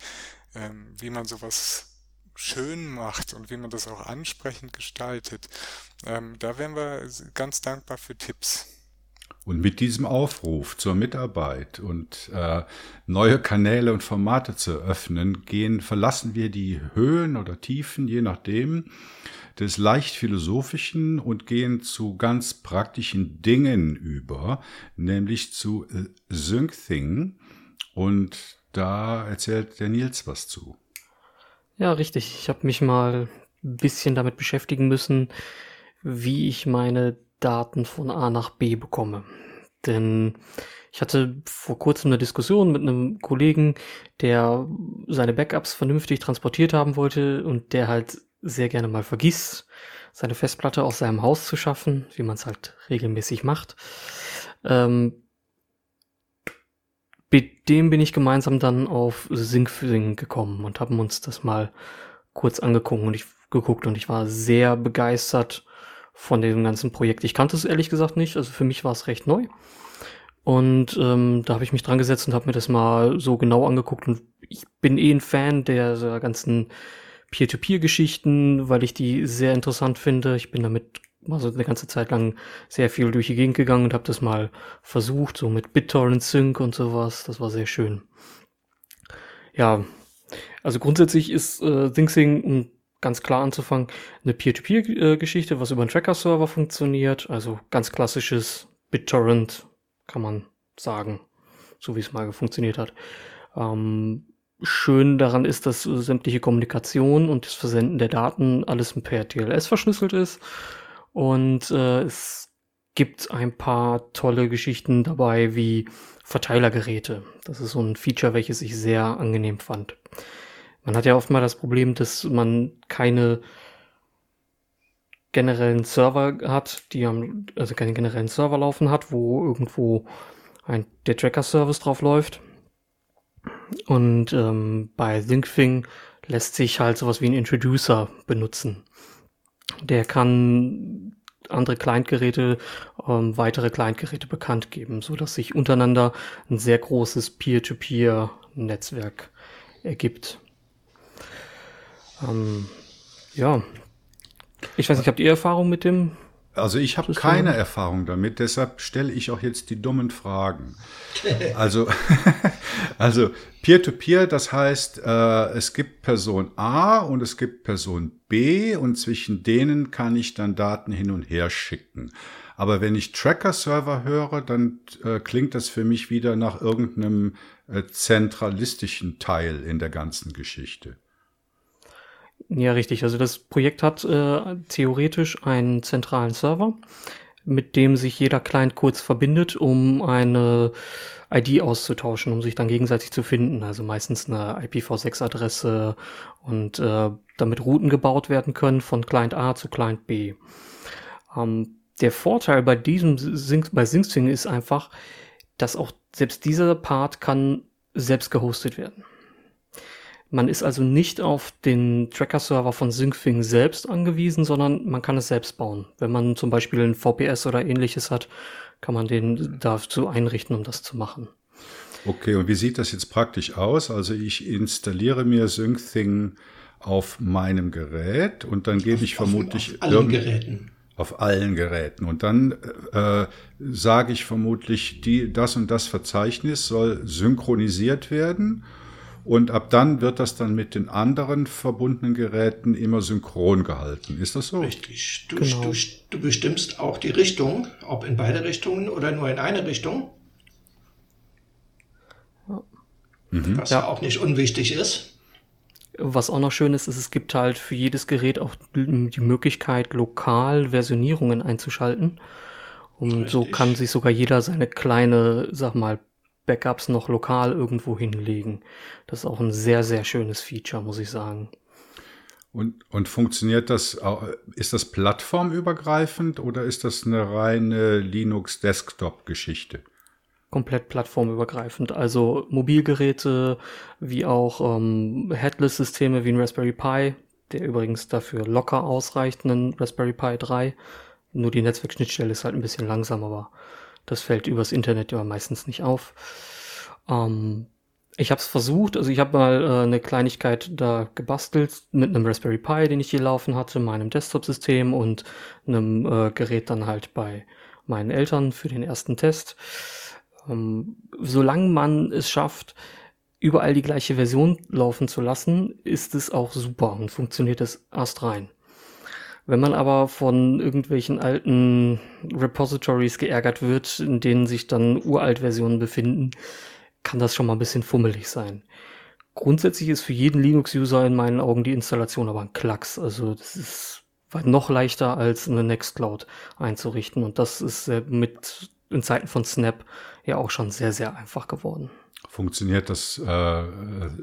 ähm, wie man sowas schön macht und wie man das auch ansprechend gestaltet. Ähm, da wären wir ganz dankbar für Tipps. Und mit diesem Aufruf zur Mitarbeit und äh, neue Kanäle und Formate zu öffnen, gehen, verlassen wir die Höhen oder Tiefen, je nachdem, des leicht philosophischen und gehen zu ganz praktischen Dingen über, nämlich zu äh, Synthing. Und da erzählt der Nils was zu. Ja, richtig. Ich habe mich mal ein bisschen damit beschäftigen müssen, wie ich meine Daten von A nach B bekomme. Denn ich hatte vor kurzem eine Diskussion mit einem Kollegen, der seine Backups vernünftig transportiert haben wollte und der halt sehr gerne mal vergisst, seine Festplatte aus seinem Haus zu schaffen, wie man es halt regelmäßig macht. Ähm, mit dem bin ich gemeinsam dann auf Syncfing gekommen und haben uns das mal kurz angeguckt und ich geguckt und ich war sehr begeistert von dem ganzen Projekt. Ich kannte es ehrlich gesagt nicht, also für mich war es recht neu. Und ähm, da habe ich mich dran gesetzt und habe mir das mal so genau angeguckt. Und ich bin eh ein Fan der, der ganzen Peer-to-Peer-Geschichten, weil ich die sehr interessant finde. Ich bin damit also eine ganze Zeit lang sehr viel durch die Gegend gegangen und habe das mal versucht, so mit BitTorrent Sync und sowas. Das war sehr schön. Ja, also grundsätzlich ist äh, ThinkSing, um ganz klar anzufangen, eine Peer-to-Peer-Geschichte, was über einen Tracker-Server funktioniert. Also ganz klassisches BitTorrent, kann man sagen, so wie es mal funktioniert hat. Ähm, schön daran ist, dass sämtliche Kommunikation und das Versenden der Daten alles per TLS verschlüsselt ist. Und äh, es gibt ein paar tolle Geschichten dabei, wie Verteilergeräte. Das ist so ein Feature, welches ich sehr angenehm fand. Man hat ja oft mal das Problem, dass man keine generellen Server hat, die haben, also keinen generellen Server laufen hat, wo irgendwo ein, der Tracker-Service drauf läuft. Und ähm, bei ThinkFing lässt sich halt sowas wie ein Introducer benutzen. Der kann andere Clientgeräte, ähm, weitere Clientgeräte bekannt geben, so dass sich untereinander ein sehr großes Peer-to-Peer-Netzwerk ergibt. Ähm, ja, ich weiß nicht, habt ihr Erfahrung mit dem? Also ich habe keine Erfahrung damit, deshalb stelle ich auch jetzt die dummen Fragen. Also, also Peer-to-Peer, -peer, das heißt, äh, es gibt Person A und es gibt Person B und zwischen denen kann ich dann Daten hin und her schicken. Aber wenn ich Tracker-Server höre, dann äh, klingt das für mich wieder nach irgendeinem äh, zentralistischen Teil in der ganzen Geschichte. Ja, richtig. Also das Projekt hat äh, theoretisch einen zentralen Server, mit dem sich jeder Client kurz verbindet, um eine ID auszutauschen, um sich dann gegenseitig zu finden. Also meistens eine IPv6-Adresse und äh, damit Routen gebaut werden können von Client A zu Client B. Ähm, der Vorteil bei diesem bei SyncSync ist einfach, dass auch selbst dieser Part kann selbst gehostet werden. Man ist also nicht auf den Tracker-Server von Syncfing selbst angewiesen, sondern man kann es selbst bauen. Wenn man zum Beispiel ein VPS oder ähnliches hat, kann man den dazu einrichten, um das zu machen. Okay, und wie sieht das jetzt praktisch aus? Also ich installiere mir SyncThing auf meinem Gerät und dann gebe ich vermutlich auf, auf allen Geräten. Auf allen Geräten. Und dann äh, sage ich vermutlich, die, das und das Verzeichnis soll synchronisiert werden. Und ab dann wird das dann mit den anderen verbundenen Geräten immer synchron gehalten. Ist das so? Richtig. Du, genau. du, du bestimmst auch die Richtung, ob in beide Richtungen oder nur in eine Richtung. Mhm. Was ja auch nicht unwichtig ist. Was auch noch schön ist, ist, es gibt halt für jedes Gerät auch die Möglichkeit, lokal Versionierungen einzuschalten. Und Richtig. so kann sich sogar jeder seine kleine, sag mal, Backups noch lokal irgendwo hinlegen. Das ist auch ein sehr, sehr schönes Feature, muss ich sagen. Und, und funktioniert das, ist das plattformübergreifend oder ist das eine reine Linux-Desktop-Geschichte? Komplett plattformübergreifend. Also Mobilgeräte wie auch ähm, Headless-Systeme wie ein Raspberry Pi, der übrigens dafür locker ausreicht, einen Raspberry Pi 3. Nur die Netzwerkschnittstelle ist halt ein bisschen langsam, aber das fällt übers Internet ja meistens nicht auf. Ähm, ich habe es versucht, also ich habe mal äh, eine Kleinigkeit da gebastelt mit einem Raspberry Pi, den ich hier laufen hatte, meinem Desktop-System und einem äh, Gerät dann halt bei meinen Eltern für den ersten Test. Ähm, solange man es schafft, überall die gleiche Version laufen zu lassen, ist es auch super und funktioniert es erst rein. Wenn man aber von irgendwelchen alten Repositories geärgert wird, in denen sich dann Uralt-Versionen befinden, kann das schon mal ein bisschen fummelig sein. Grundsätzlich ist für jeden Linux-User in meinen Augen die Installation aber ein Klacks. Also das ist noch leichter als eine Nextcloud einzurichten und das ist mit in Zeiten von Snap ja auch schon sehr, sehr einfach geworden. Funktioniert das äh,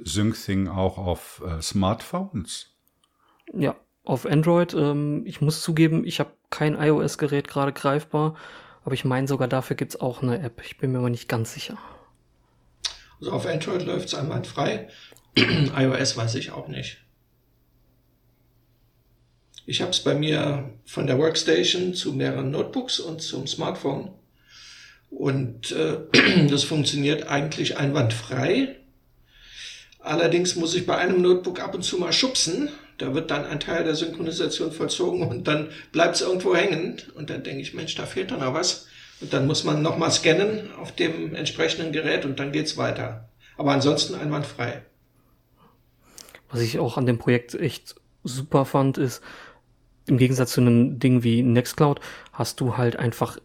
Sync-Thing auch auf äh, Smartphones? Ja, auf Android. Ähm, ich muss zugeben, ich habe kein iOS-Gerät gerade greifbar, aber ich meine sogar dafür gibt es auch eine App. Ich bin mir aber nicht ganz sicher. Also auf Android läuft es einwandfrei. iOS weiß ich auch nicht. Ich habe es bei mir von der Workstation zu mehreren Notebooks und zum Smartphone. Und äh, das funktioniert eigentlich einwandfrei. Allerdings muss ich bei einem Notebook ab und zu mal schubsen. Da wird dann ein Teil der Synchronisation vollzogen und dann bleibt es irgendwo hängen. Und dann denke ich, Mensch, da fehlt doch noch was. Und dann muss man nochmal scannen auf dem entsprechenden Gerät und dann geht's weiter. Aber ansonsten einwandfrei. Was ich auch an dem Projekt echt super fand, ist, im Gegensatz zu einem Ding wie Nextcloud, hast du halt einfach,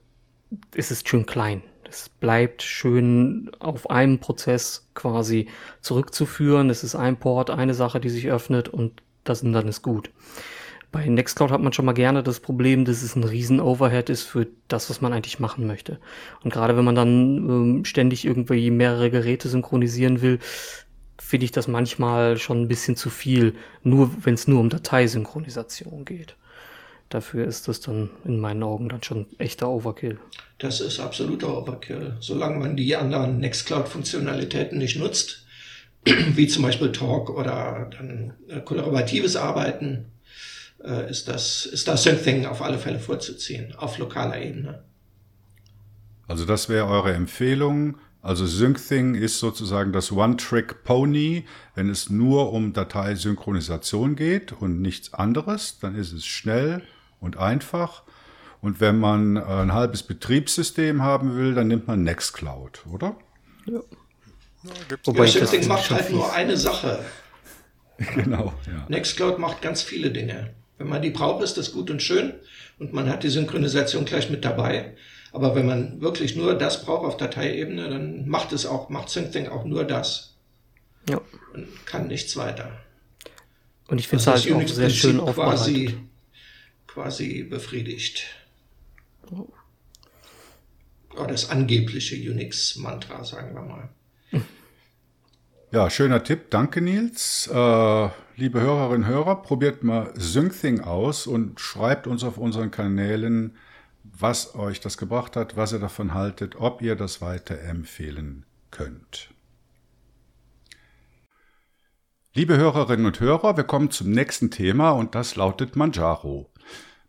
es ist schön klein. Es bleibt schön auf einem Prozess quasi zurückzuführen. Es ist ein Port, eine Sache, die sich öffnet und das dann ist gut. Bei Nextcloud hat man schon mal gerne das Problem, dass es ein riesen Overhead ist für das, was man eigentlich machen möchte. Und gerade wenn man dann ähm, ständig irgendwie mehrere Geräte synchronisieren will, finde ich das manchmal schon ein bisschen zu viel, nur wenn es nur um Dateisynchronisation geht. Dafür ist das dann in meinen Augen dann schon echter Overkill. Das ist absoluter Overkill. Solange man die anderen Nextcloud-Funktionalitäten nicht nutzt, wie zum Beispiel Talk oder dann äh, kollaboratives Arbeiten, äh, ist das, ist das Synthing auf alle Fälle vorzuziehen, auf lokaler Ebene. Also das wäre eure Empfehlung. Also Synthing ist sozusagen das One-Trick-Pony. Wenn es nur um Dateisynchronisation geht und nichts anderes, dann ist es schnell und einfach. Und wenn man ein halbes Betriebssystem haben will, dann nimmt man Nextcloud, oder? Ja. Ja, Wobei ja, Synthing macht halt nur eine Sache. Genau. Ja. Nextcloud macht ganz viele Dinge. Wenn man die braucht, ist das gut und schön und man hat die Synchronisation gleich mit dabei. Aber wenn man wirklich nur das braucht auf Dateiebene, dann macht es auch, macht SyncThing auch nur das. Ja. Und kann nichts weiter. Und ich finde es halt auch sehr schön quasi, quasi befriedigt. Oh. das angebliche Unix-Mantra, sagen wir mal. Ja, schöner Tipp. Danke, Nils. Äh, liebe Hörerinnen und Hörer, probiert mal Synthing aus und schreibt uns auf unseren Kanälen, was euch das gebracht hat, was ihr davon haltet, ob ihr das weiterempfehlen könnt. Liebe Hörerinnen und Hörer, wir kommen zum nächsten Thema und das lautet Manjaro.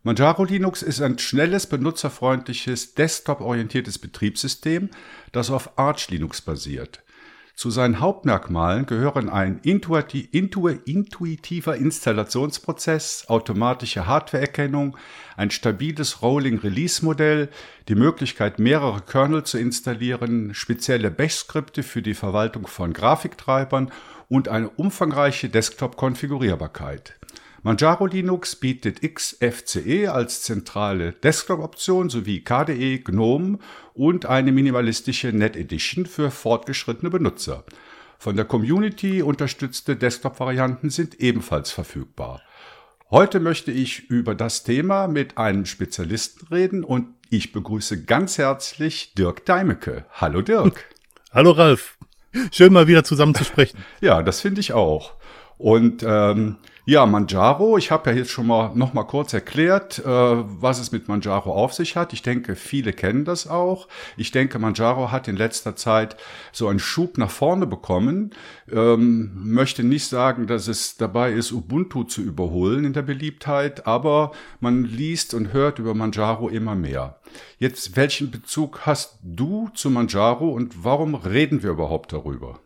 Manjaro Linux ist ein schnelles, benutzerfreundliches, desktop-orientiertes Betriebssystem, das auf Arch Linux basiert. Zu seinen Hauptmerkmalen gehören ein intuitiver Installationsprozess, automatische Hardwareerkennung, ein stabiles Rolling-Release-Modell, die Möglichkeit, mehrere Kernel zu installieren, spezielle Bash-Skripte für die Verwaltung von Grafiktreibern und eine umfangreiche Desktop-Konfigurierbarkeit. Manjaro Linux bietet XFCE als zentrale Desktop-Option sowie KDE, GNOME und eine minimalistische Net Edition für fortgeschrittene Benutzer. von der Community unterstützte Desktop-Varianten sind ebenfalls verfügbar. Heute möchte ich über das Thema mit einem Spezialisten reden und ich begrüße ganz herzlich Dirk Deimecke. Hallo Dirk. Hallo Ralf. Schön mal wieder zusammen zu sprechen. ja, das finde ich auch. Und ähm, ja, Manjaro, ich habe ja jetzt schon mal noch mal kurz erklärt, äh, was es mit Manjaro auf sich hat. Ich denke, viele kennen das auch. Ich denke, Manjaro hat in letzter Zeit so einen Schub nach vorne bekommen. Ähm, möchte nicht sagen, dass es dabei ist, Ubuntu zu überholen in der Beliebtheit, aber man liest und hört über Manjaro immer mehr. Jetzt, welchen Bezug hast du zu Manjaro und warum reden wir überhaupt darüber?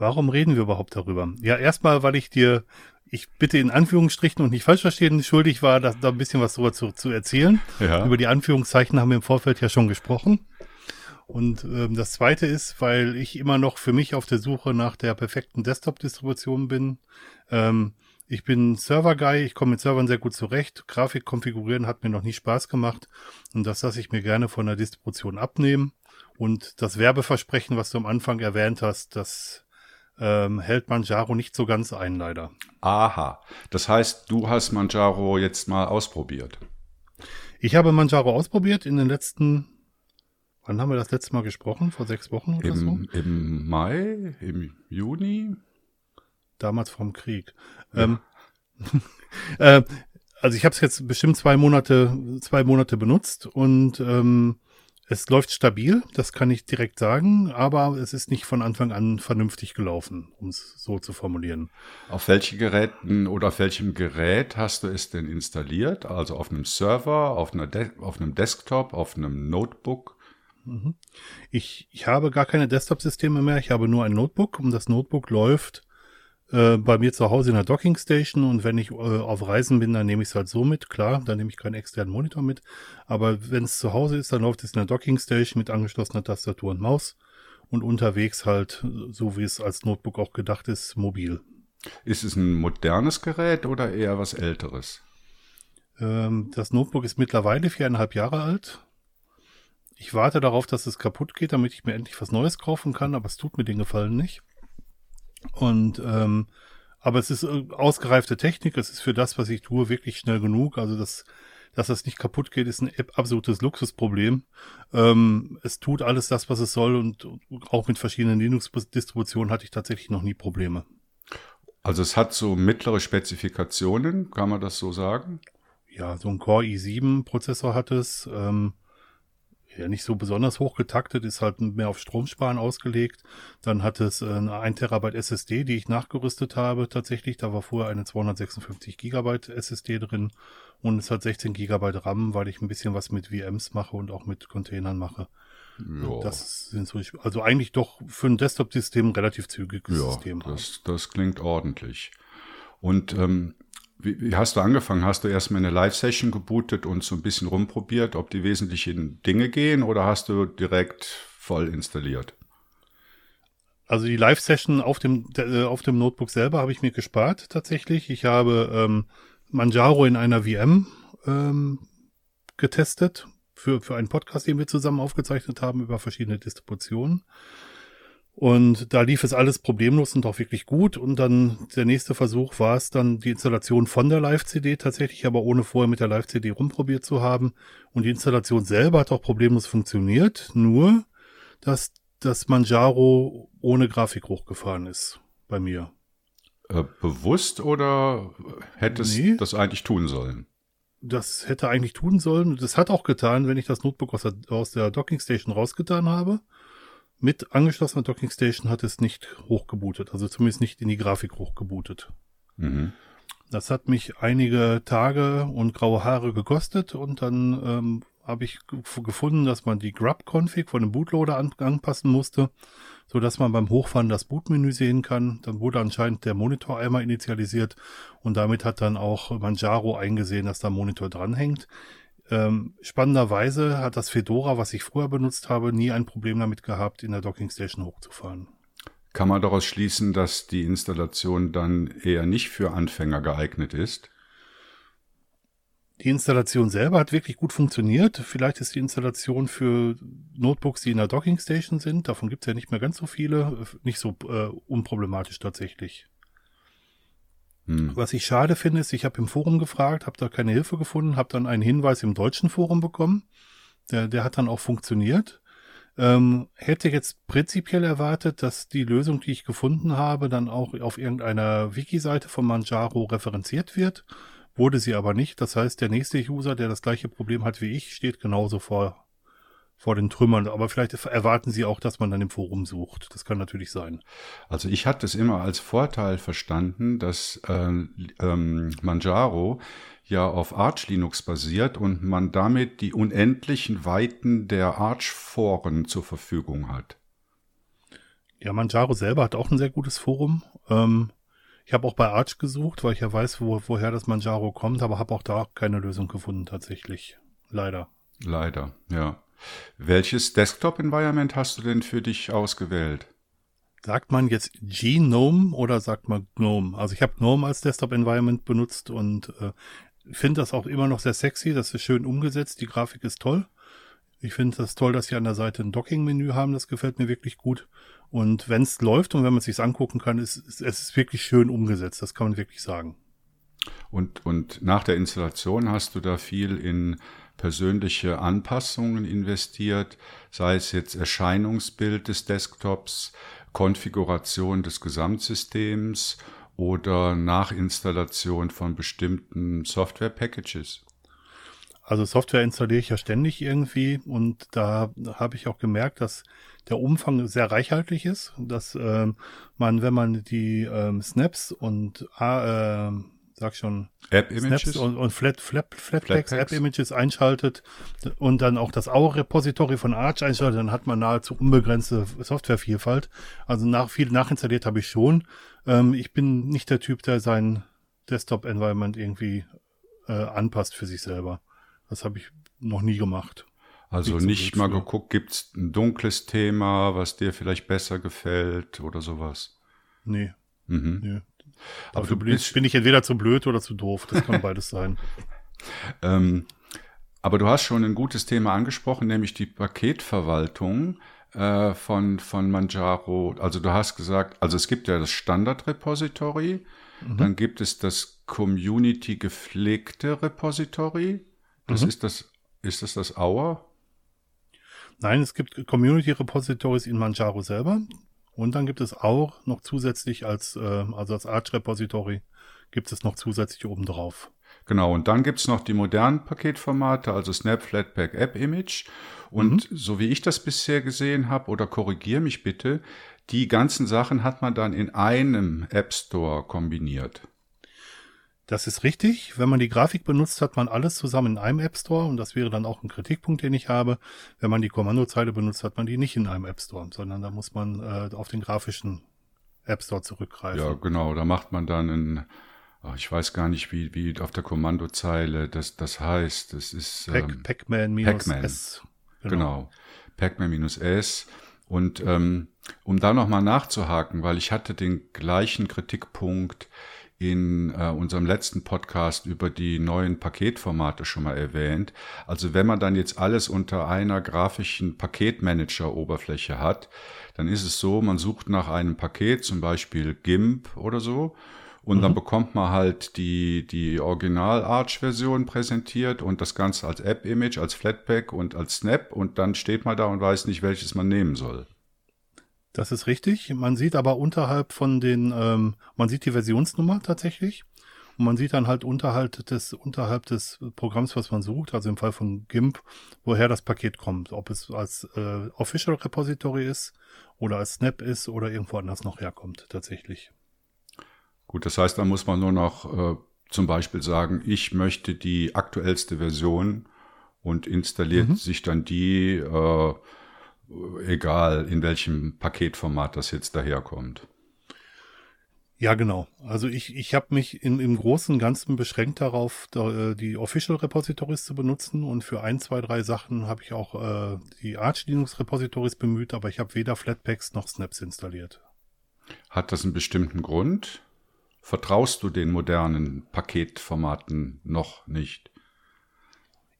Warum reden wir überhaupt darüber? Ja, erstmal, weil ich dir, ich bitte in Anführungsstrichen und nicht falsch verstehen, schuldig war, da, da ein bisschen was drüber zu, zu erzählen. Ja. Über die Anführungszeichen haben wir im Vorfeld ja schon gesprochen. Und ähm, das zweite ist, weil ich immer noch für mich auf der Suche nach der perfekten Desktop-Distribution bin. Ähm, ich bin Server-Guy, ich komme mit Servern sehr gut zurecht. Grafik konfigurieren hat mir noch nie Spaß gemacht. Und das lasse ich mir gerne von der Distribution abnehmen. Und das Werbeversprechen, was du am Anfang erwähnt hast, das ähm, hält Manjaro nicht so ganz ein, leider. Aha. Das heißt, du hast Manjaro jetzt mal ausprobiert. Ich habe Manjaro ausprobiert in den letzten, wann haben wir das letzte Mal gesprochen? Vor sechs Wochen oder Im, so? Im Mai, im Juni? Damals vom Krieg. Ja. Ähm, äh, also ich habe es jetzt bestimmt zwei Monate, zwei Monate benutzt und ähm, es läuft stabil, das kann ich direkt sagen, aber es ist nicht von Anfang an vernünftig gelaufen, um es so zu formulieren. Auf welche Geräten oder auf welchem Gerät hast du es denn installiert? Also auf einem Server, auf, einer De auf einem Desktop, auf einem Notebook? Mhm. Ich, ich habe gar keine Desktop-Systeme mehr, ich habe nur ein Notebook und das Notebook läuft äh, bei mir zu Hause in der Docking Station und wenn ich äh, auf Reisen bin, dann nehme ich es halt so mit. Klar, dann nehme ich keinen externen Monitor mit. Aber wenn es zu Hause ist, dann läuft es in der Docking Station mit angeschlossener Tastatur und Maus und unterwegs halt, so wie es als Notebook auch gedacht ist, mobil. Ist es ein modernes Gerät oder eher was älteres? Ähm, das Notebook ist mittlerweile viereinhalb Jahre alt. Ich warte darauf, dass es kaputt geht, damit ich mir endlich was Neues kaufen kann, aber es tut mir den Gefallen nicht. Und ähm, aber es ist äh, ausgereifte Technik, es ist für das, was ich tue, wirklich schnell genug. Also das, dass das nicht kaputt geht, ist ein absolutes Luxusproblem. Ähm, es tut alles das, was es soll und auch mit verschiedenen Linux-Distributionen hatte ich tatsächlich noch nie Probleme. Also es hat so mittlere Spezifikationen, kann man das so sagen? Ja, so ein Core i7-Prozessor hat es. Ähm, ja nicht so besonders hoch getaktet, ist halt mehr auf Stromsparen ausgelegt. Dann hat es eine 1 Terabyte SSD, die ich nachgerüstet habe tatsächlich. Da war vorher eine 256 Gigabyte SSD drin und es hat 16 Gigabyte RAM, weil ich ein bisschen was mit VMs mache und auch mit Containern mache. Ja. Das sind so, also eigentlich doch für ein Desktop-System relativ zügiges ja, System. Das, das klingt ordentlich. Und ähm, wie, wie hast du angefangen? Hast du erstmal eine Live-Session gebootet und so ein bisschen rumprobiert, ob die wesentlichen Dinge gehen oder hast du direkt voll installiert? Also die Live-Session auf dem, äh, auf dem Notebook selber habe ich mir gespart tatsächlich. Ich habe ähm, Manjaro in einer VM ähm, getestet für, für einen Podcast, den wir zusammen aufgezeichnet haben über verschiedene Distributionen. Und da lief es alles problemlos und auch wirklich gut. Und dann der nächste Versuch war es dann die Installation von der Live-CD tatsächlich, aber ohne vorher mit der Live-CD rumprobiert zu haben. Und die Installation selber hat auch problemlos funktioniert, nur dass das Manjaro ohne Grafik hochgefahren ist bei mir. Äh, bewusst oder hätte es nee. das eigentlich tun sollen? Das hätte eigentlich tun sollen. Das hat auch getan, wenn ich das Notebook aus der, aus der Docking Station rausgetan habe. Mit angeschlossener Docking Station hat es nicht hochgebootet, also zumindest nicht in die Grafik hochgebootet. Mhm. Das hat mich einige Tage und graue Haare gekostet und dann ähm, habe ich gefunden, dass man die Grub-Config von dem Bootloader an anpassen musste, so dass man beim Hochfahren das Bootmenü sehen kann. Dann wurde anscheinend der Monitor einmal initialisiert und damit hat dann auch Manjaro eingesehen, dass da Monitor dranhängt. Ähm, spannenderweise hat das Fedora, was ich früher benutzt habe, nie ein Problem damit gehabt, in der Docking Station hochzufahren. Kann man daraus schließen, dass die Installation dann eher nicht für Anfänger geeignet ist? Die Installation selber hat wirklich gut funktioniert. Vielleicht ist die Installation für Notebooks, die in der Docking Station sind, davon gibt es ja nicht mehr ganz so viele, nicht so äh, unproblematisch tatsächlich. Hm. Was ich schade finde, ist, ich habe im Forum gefragt, habe da keine Hilfe gefunden, habe dann einen Hinweis im deutschen Forum bekommen. Der, der hat dann auch funktioniert. Ähm, hätte jetzt prinzipiell erwartet, dass die Lösung, die ich gefunden habe, dann auch auf irgendeiner Wiki-Seite von Manjaro referenziert wird wurde sie aber nicht. Das heißt, der nächste User, der das gleiche Problem hat wie ich, steht genauso vor, vor den Trümmern. Aber vielleicht erwarten sie auch, dass man dann im Forum sucht. Das kann natürlich sein. Also ich hatte es immer als Vorteil verstanden, dass äh, ähm, Manjaro ja auf Arch Linux basiert und man damit die unendlichen Weiten der Arch-Foren zur Verfügung hat. Ja, Manjaro selber hat auch ein sehr gutes Forum. Ähm, ich habe auch bei Arch gesucht, weil ich ja weiß, wo, woher das Manjaro kommt, aber habe auch da keine Lösung gefunden tatsächlich. Leider. Leider, ja. Welches Desktop-Environment hast du denn für dich ausgewählt? Sagt man jetzt GNOME oder sagt man GNOME? Also ich habe GNOME als Desktop-Environment benutzt und äh, finde das auch immer noch sehr sexy. Das ist schön umgesetzt. Die Grafik ist toll. Ich finde das toll, dass sie an der Seite ein Docking-Menü haben. Das gefällt mir wirklich gut. Und wenn es läuft und wenn man es sich angucken kann, ist, ist es ist wirklich schön umgesetzt. Das kann man wirklich sagen. Und, und nach der Installation hast du da viel in persönliche Anpassungen investiert, sei es jetzt Erscheinungsbild des Desktops, Konfiguration des Gesamtsystems oder Nachinstallation von bestimmten Software-Packages. Also Software installiere ich ja ständig irgendwie und da habe ich auch gemerkt, dass der Umfang sehr reichhaltig ist, dass ähm, man, wenn man die ähm, Snaps und äh, sag schon App-Images und, und Flat, Flat, Flatpaks App-Images einschaltet und dann auch das AUR-Repository von Arch einschaltet, dann hat man nahezu unbegrenzte Softwarevielfalt. Also nach viel nachinstalliert habe ich schon. Ähm, ich bin nicht der Typ, der sein Desktop-Environment irgendwie äh, anpasst für sich selber. Das habe ich noch nie gemacht. Also nicht mal geguckt, gibt's ein dunkles Thema, was dir vielleicht besser gefällt oder sowas? Nee. Mhm. nee. Aber du bist, bin ich entweder zu blöd oder zu doof. Das kann beides sein. Ähm, aber du hast schon ein gutes Thema angesprochen, nämlich die Paketverwaltung äh, von, von Manjaro. Also du hast gesagt, also es gibt ja das Standard-Repository, mhm. dann gibt es das Community gepflegte Repository das mhm. ist das, ist das das Auer? Nein, es gibt Community Repositories in Manjaro selber. Und dann gibt es auch noch zusätzlich als, äh, also als Arch Repository gibt es noch zusätzlich oben drauf. Genau, und dann gibt es noch die modernen Paketformate, also Snap, Flatpak, App Image. Und mhm. so wie ich das bisher gesehen habe, oder korrigiere mich bitte, die ganzen Sachen hat man dann in einem App Store kombiniert. Das ist richtig. Wenn man die Grafik benutzt, hat man alles zusammen in einem App Store und das wäre dann auch ein Kritikpunkt, den ich habe. Wenn man die Kommandozeile benutzt, hat man die nicht in einem App Store, sondern da muss man äh, auf den grafischen App Store zurückgreifen. Ja, genau. Da macht man dann ein, oh, ich weiß gar nicht, wie, wie auf der Kommandozeile das, das heißt. Das ist ähm, Pac-Man minus Pac. Genau. genau. Pac-Man minus S. Und ähm, um da nochmal nachzuhaken, weil ich hatte den gleichen Kritikpunkt in äh, unserem letzten Podcast über die neuen Paketformate schon mal erwähnt. Also wenn man dann jetzt alles unter einer grafischen Paketmanager-Oberfläche hat, dann ist es so, man sucht nach einem Paket, zum Beispiel GIMP oder so, und mhm. dann bekommt man halt die, die Original-Arch-Version präsentiert und das Ganze als App-Image, als Flatpak und als Snap und dann steht man da und weiß nicht, welches man nehmen soll. Das ist richtig. Man sieht aber unterhalb von den, ähm, man sieht die Versionsnummer tatsächlich. Und man sieht dann halt unterhalb des, unterhalb des Programms, was man sucht, also im Fall von GIMP, woher das Paket kommt. Ob es als äh, Official Repository ist oder als Snap ist oder irgendwo anders noch herkommt, tatsächlich. Gut, das heißt, da muss man nur noch äh, zum Beispiel sagen, ich möchte die aktuellste Version und installiert mhm. sich dann die äh, egal in welchem Paketformat das jetzt daherkommt. Ja, genau. Also ich, ich habe mich im, im Großen und Ganzen beschränkt darauf, da, äh, die Official Repositories zu benutzen und für ein, zwei, drei Sachen habe ich auch äh, die Arch Linux Repositories bemüht, aber ich habe weder Flatpaks noch Snaps installiert. Hat das einen bestimmten Grund? Vertraust du den modernen Paketformaten noch nicht?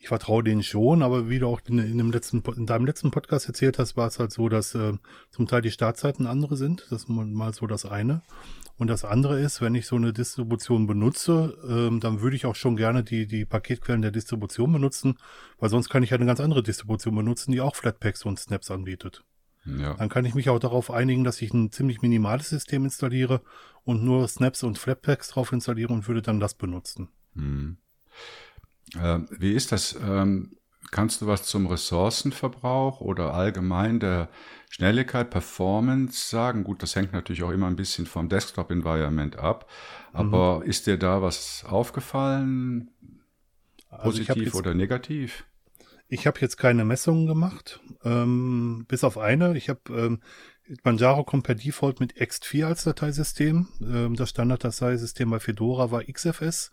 Ich vertraue denen schon, aber wie du auch in, in, dem letzten, in deinem letzten Podcast erzählt hast, war es halt so, dass äh, zum Teil die Startzeiten andere sind. Das ist mal so das eine. Und das andere ist, wenn ich so eine Distribution benutze, ähm, dann würde ich auch schon gerne die, die Paketquellen der Distribution benutzen, weil sonst kann ich ja eine ganz andere Distribution benutzen, die auch Flatpaks und Snaps anbietet. Ja. Dann kann ich mich auch darauf einigen, dass ich ein ziemlich minimales System installiere und nur Snaps und Flatpaks drauf installiere und würde dann das benutzen. Hm. Äh, wie ist das? Ähm, kannst du was zum Ressourcenverbrauch oder allgemein der Schnelligkeit, Performance sagen? Gut, das hängt natürlich auch immer ein bisschen vom Desktop-Environment ab. Aber mhm. ist dir da was aufgefallen? Positiv also jetzt, oder negativ? Ich habe jetzt keine Messungen gemacht, ähm, bis auf eine. Ich habe ähm, Manjaro kommt per Default mit ext4 als Dateisystem. Ähm, das Standard-Dateisystem bei Fedora war XFS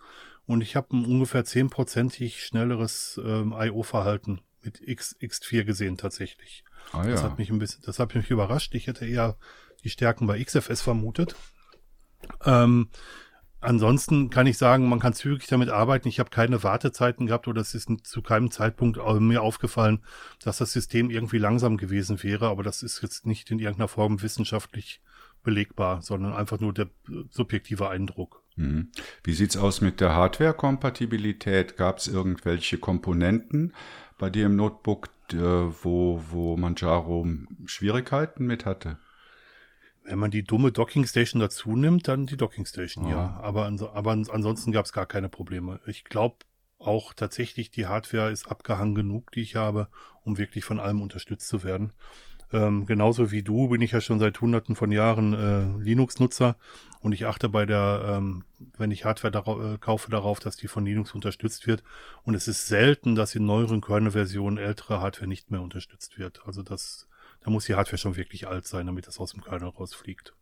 und ich habe ein ungefähr zehnprozentig schnelleres ähm, I.O.-Verhalten mit X, X4 gesehen tatsächlich. Ah, ja. Das hat mich ein bisschen, das hat mich überrascht. Ich hätte eher die Stärken bei XFS vermutet. Ähm, ansonsten kann ich sagen, man kann zügig damit arbeiten. Ich habe keine Wartezeiten gehabt oder es ist zu keinem Zeitpunkt mir aufgefallen, dass das System irgendwie langsam gewesen wäre. Aber das ist jetzt nicht in irgendeiner Form wissenschaftlich belegbar, sondern einfach nur der subjektive Eindruck. Mhm. Wie sieht's aus mit der Hardware-Kompatibilität? Gab es irgendwelche Komponenten bei dir im Notebook, äh, wo, wo Manjaro Schwierigkeiten mit hatte? Wenn man die dumme Docking Station dazu nimmt, dann die Docking Station, oh. ja. Aber, aber ansonsten gab es gar keine Probleme. Ich glaube auch tatsächlich, die Hardware ist abgehangen genug, die ich habe, um wirklich von allem unterstützt zu werden. Ähm, genauso wie du bin ich ja schon seit hunderten von Jahren äh, Linux-Nutzer und ich achte bei der, ähm, wenn ich Hardware darauf, äh, kaufe, darauf, dass die von Linux unterstützt wird. Und es ist selten, dass in neueren Kernel-Versionen ältere Hardware nicht mehr unterstützt wird. Also das, da muss die Hardware schon wirklich alt sein, damit das aus dem Kernel rausfliegt.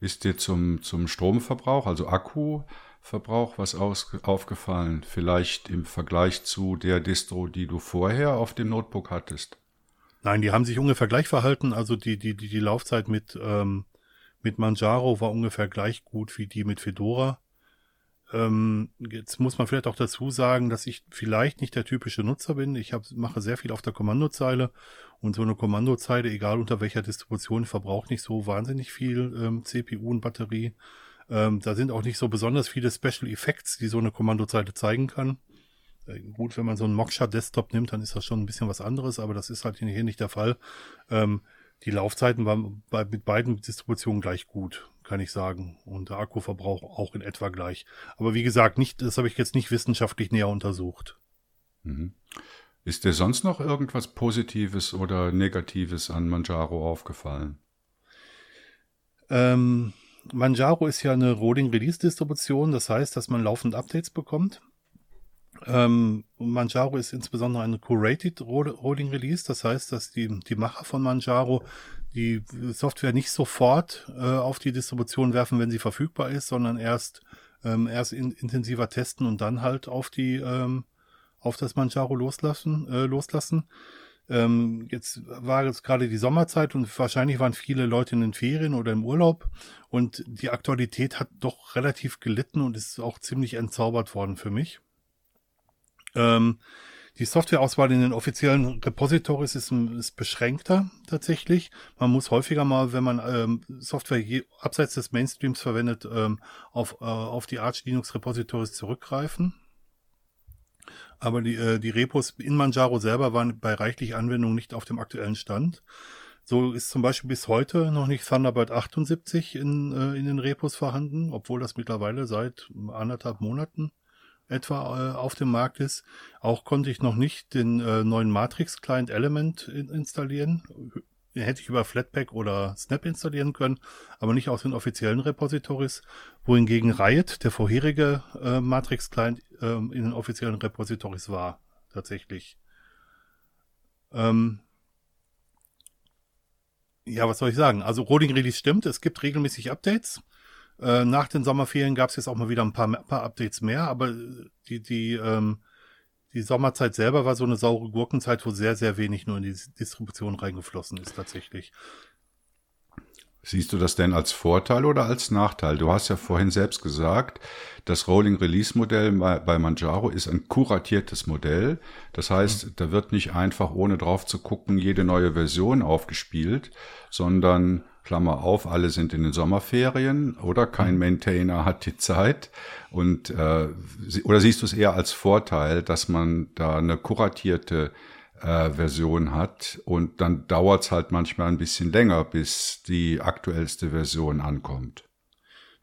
Ist dir zum, zum Stromverbrauch, also Akkuverbrauch, was aus, aufgefallen? Vielleicht im Vergleich zu der Distro, die du vorher auf dem Notebook hattest? Nein, die haben sich ungefähr gleich verhalten. Also die, die, die, die Laufzeit mit, ähm, mit Manjaro war ungefähr gleich gut wie die mit Fedora. Ähm, jetzt muss man vielleicht auch dazu sagen, dass ich vielleicht nicht der typische Nutzer bin. Ich hab, mache sehr viel auf der Kommandozeile und so eine Kommandozeile, egal unter welcher Distribution, verbraucht nicht so wahnsinnig viel ähm, CPU und Batterie. Ähm, da sind auch nicht so besonders viele Special Effects, die so eine Kommandozeile zeigen kann. Äh, gut, wenn man so einen Moksha Desktop nimmt, dann ist das schon ein bisschen was anderes, aber das ist halt hier nicht der Fall. Ähm, die Laufzeiten waren bei, mit beiden Distributionen gleich gut, kann ich sagen. Und der Akkuverbrauch auch in etwa gleich. Aber wie gesagt, nicht, das habe ich jetzt nicht wissenschaftlich näher untersucht. Mhm. Ist dir sonst noch irgendwas Positives oder Negatives an Manjaro aufgefallen? Ähm, Manjaro ist ja eine Rolling Release Distribution, das heißt, dass man laufend Updates bekommt. Ähm, Manjaro ist insbesondere eine Curated Rolling Release, das heißt, dass die, die Macher von Manjaro die Software nicht sofort äh, auf die Distribution werfen, wenn sie verfügbar ist, sondern erst ähm, erst in, intensiver testen und dann halt auf die ähm, auf das Manjaro loslassen äh, loslassen. Ähm, jetzt war jetzt gerade die Sommerzeit und wahrscheinlich waren viele Leute in den Ferien oder im Urlaub und die Aktualität hat doch relativ gelitten und ist auch ziemlich entzaubert worden für mich. Ähm, die Softwareauswahl in den offiziellen Repositories ist, ist, beschränkter tatsächlich. Man muss häufiger mal, wenn man ähm, Software je, abseits des Mainstreams verwendet, ähm, auf, äh, auf die Arch Linux Repositories zurückgreifen. Aber die, äh, die Repos in Manjaro selber waren bei reichlich Anwendungen nicht auf dem aktuellen Stand. So ist zum Beispiel bis heute noch nicht Thunderbird 78 in, äh, in den Repos vorhanden, obwohl das mittlerweile seit anderthalb Monaten etwa äh, auf dem Markt ist. Auch konnte ich noch nicht den äh, neuen Matrix Client Element in installieren. Den hätte ich über Flatpak oder Snap installieren können, aber nicht aus den offiziellen Repositories. Wohingegen Riot, der vorherige äh, Matrix Client, äh, in den offiziellen Repositories war. Tatsächlich. Ähm, ja, was soll ich sagen? Also Rolling Release stimmt, es gibt regelmäßig Updates. Äh, nach den Sommerferien gab es jetzt auch mal wieder ein paar, paar Updates mehr, aber die, die, ähm, die Sommerzeit selber war so eine saure Gurkenzeit, wo sehr, sehr wenig nur in die Distribution reingeflossen ist tatsächlich. Siehst du das denn als Vorteil oder als Nachteil? Du hast ja vorhin selbst gesagt, das Rolling Release Modell bei Manjaro ist ein kuratiertes Modell. Das heißt, mhm. da wird nicht einfach ohne drauf zu gucken jede neue Version aufgespielt, sondern Klammer auf, alle sind in den Sommerferien oder kein mhm. Maintainer hat die Zeit. Und äh, oder siehst du es eher als Vorteil, dass man da eine kuratierte äh, Version hat und dann dauert es halt manchmal ein bisschen länger, bis die aktuellste Version ankommt.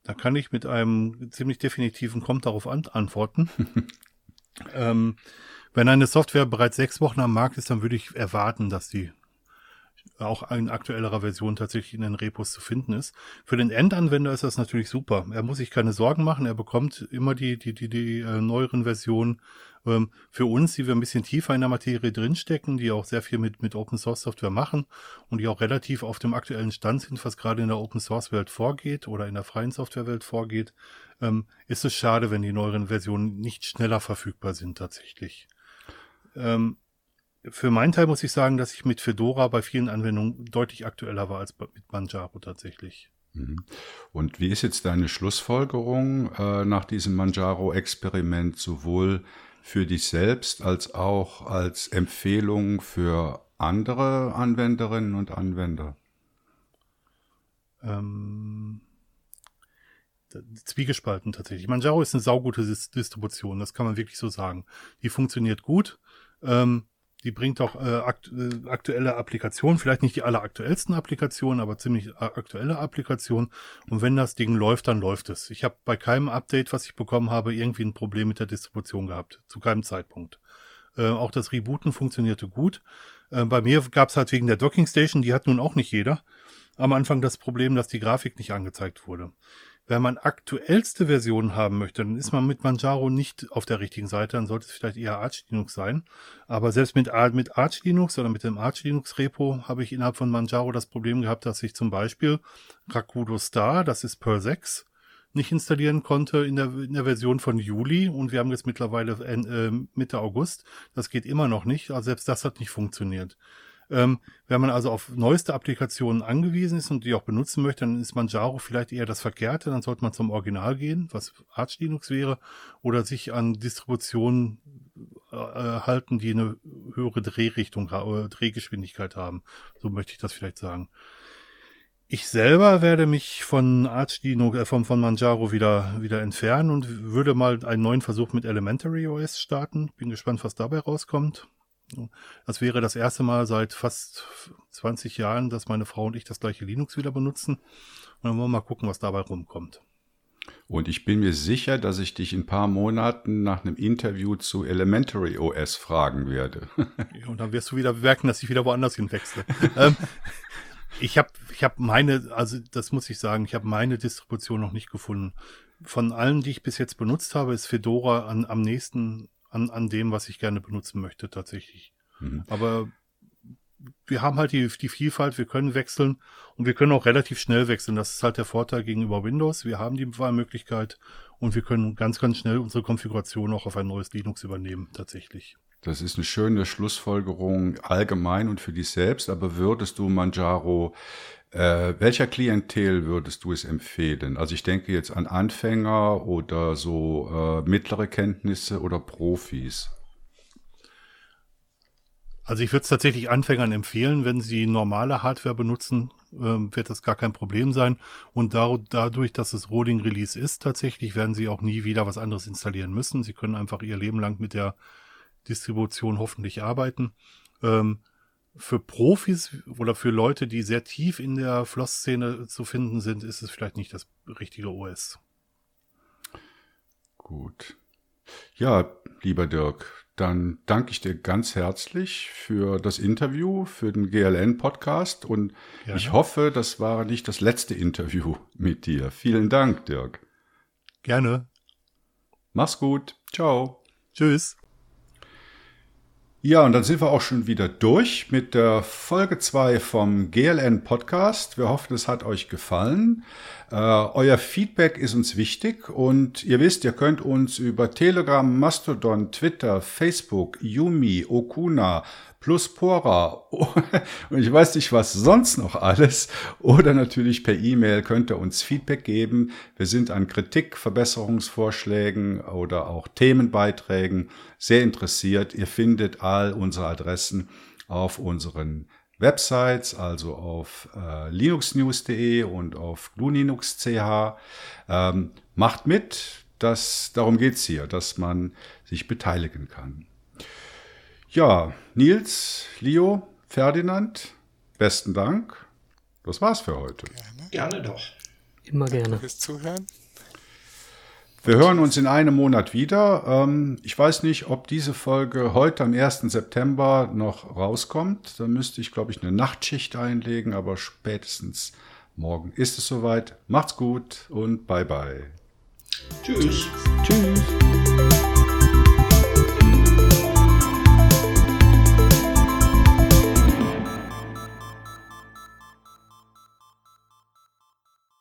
Da kann ich mit einem ziemlich definitiven Kommt darauf an antworten. ähm, wenn eine Software bereits sechs Wochen am Markt ist, dann würde ich erwarten, dass die auch in aktuellerer Version tatsächlich in den Repos zu finden ist. Für den Endanwender ist das natürlich super. Er muss sich keine Sorgen machen. Er bekommt immer die, die, die, die äh, neueren Versionen. Ähm, für uns, die wir ein bisschen tiefer in der Materie drinstecken, die auch sehr viel mit, mit Open Source Software machen und die auch relativ auf dem aktuellen Stand sind, was gerade in der Open Source Welt vorgeht oder in der freien Software Welt vorgeht, ähm, ist es schade, wenn die neueren Versionen nicht schneller verfügbar sind tatsächlich. Ähm, für meinen Teil muss ich sagen, dass ich mit Fedora bei vielen Anwendungen deutlich aktueller war als mit Manjaro tatsächlich. Mhm. Und wie ist jetzt deine Schlussfolgerung äh, nach diesem Manjaro-Experiment sowohl für dich selbst als auch als Empfehlung für andere Anwenderinnen und Anwender? Ähm, zwiegespalten tatsächlich. Manjaro ist eine saugute Distribution, das kann man wirklich so sagen. Die funktioniert gut. Ähm, die bringt auch äh, akt äh, aktuelle Applikationen, vielleicht nicht die alleraktuellsten Applikationen, aber ziemlich äh, aktuelle Applikationen. Und wenn das Ding läuft, dann läuft es. Ich habe bei keinem Update, was ich bekommen habe, irgendwie ein Problem mit der Distribution gehabt. Zu keinem Zeitpunkt. Äh, auch das Rebooten funktionierte gut. Äh, bei mir gab es halt wegen der Docking Station, die hat nun auch nicht jeder, am Anfang das Problem, dass die Grafik nicht angezeigt wurde. Wenn man aktuellste Versionen haben möchte, dann ist man mit Manjaro nicht auf der richtigen Seite, dann sollte es vielleicht eher Arch Linux sein. Aber selbst mit, mit Arch Linux oder mit dem Arch Linux Repo habe ich innerhalb von Manjaro das Problem gehabt, dass ich zum Beispiel Rakudo Star, das ist Perl 6, nicht installieren konnte in der, in der Version von Juli und wir haben jetzt mittlerweile äh, Mitte August. Das geht immer noch nicht, also selbst das hat nicht funktioniert. Ähm, wenn man also auf neueste Applikationen angewiesen ist und die auch benutzen möchte, dann ist Manjaro vielleicht eher das Verkehrte. Dann sollte man zum Original gehen, was Arch Linux wäre, oder sich an Distributionen äh, halten, die eine höhere Drehrichtung oder Drehgeschwindigkeit haben. So möchte ich das vielleicht sagen. Ich selber werde mich von Arch Linux, äh, von, von Manjaro wieder, wieder entfernen und würde mal einen neuen Versuch mit Elementary OS starten. Bin gespannt, was dabei rauskommt. Das wäre das erste Mal seit fast 20 Jahren, dass meine Frau und ich das gleiche Linux wieder benutzen. Und dann wollen wir mal gucken, was dabei rumkommt. Und ich bin mir sicher, dass ich dich in ein paar Monaten nach einem Interview zu Elementary OS fragen werde. und dann wirst du wieder bemerken, dass ich wieder woanders hinwechsle. ähm, ich habe ich hab meine, also das muss ich sagen, ich habe meine Distribution noch nicht gefunden. Von allen, die ich bis jetzt benutzt habe, ist Fedora an, am nächsten an, an dem, was ich gerne benutzen möchte, tatsächlich. Mhm. Aber wir haben halt die, die Vielfalt, wir können wechseln und wir können auch relativ schnell wechseln. Das ist halt der Vorteil gegenüber Windows. Wir haben die Wahlmöglichkeit und wir können ganz, ganz schnell unsere Konfiguration auch auf ein neues Linux übernehmen, tatsächlich. Das ist eine schöne Schlussfolgerung allgemein und für dich selbst, aber würdest du Manjaro äh, welcher Klientel würdest du es empfehlen? Also ich denke jetzt an Anfänger oder so äh, mittlere Kenntnisse oder Profis. Also ich würde es tatsächlich Anfängern empfehlen, wenn sie normale Hardware benutzen, äh, wird das gar kein Problem sein. Und da, dadurch, dass es Rolling Release ist, tatsächlich werden sie auch nie wieder was anderes installieren müssen. Sie können einfach ihr Leben lang mit der Distribution hoffentlich arbeiten. Ähm, für Profis oder für Leute, die sehr tief in der Floss-Szene zu finden sind, ist es vielleicht nicht das richtige OS. Gut. Ja, lieber Dirk, dann danke ich dir ganz herzlich für das Interview, für den GLN-Podcast und ja. ich hoffe, das war nicht das letzte Interview mit dir. Vielen Dank, Dirk. Gerne. Mach's gut. Ciao. Tschüss. Ja, und dann sind wir auch schon wieder durch mit der Folge 2 vom GLN Podcast. Wir hoffen, es hat euch gefallen. Äh, euer Feedback ist uns wichtig und ihr wisst, ihr könnt uns über Telegram, Mastodon, Twitter, Facebook, Yumi, Okuna, plus Pora und ich weiß nicht, was sonst noch alles. Oder natürlich per E-Mail könnt ihr uns Feedback geben. Wir sind an Kritik, Verbesserungsvorschlägen oder auch Themenbeiträgen sehr interessiert. Ihr findet all unsere Adressen auf unseren Websites, also auf äh, linuxnews.de und auf gnulinux.ch. Ähm, macht mit, das, darum geht's hier, dass man sich beteiligen kann. Ja, Nils, Leo, Ferdinand, besten Dank. Das war's für heute. Gerne, gerne doch. Immer gerne. Fürs Zuhören. Wir hören uns in einem Monat wieder. Ähm, ich weiß nicht, ob diese Folge heute am 1. September noch rauskommt. Da müsste ich, glaube ich, eine Nachtschicht einlegen, aber spätestens morgen ist es soweit. Macht's gut und bye bye. Tschüss. Tschüss.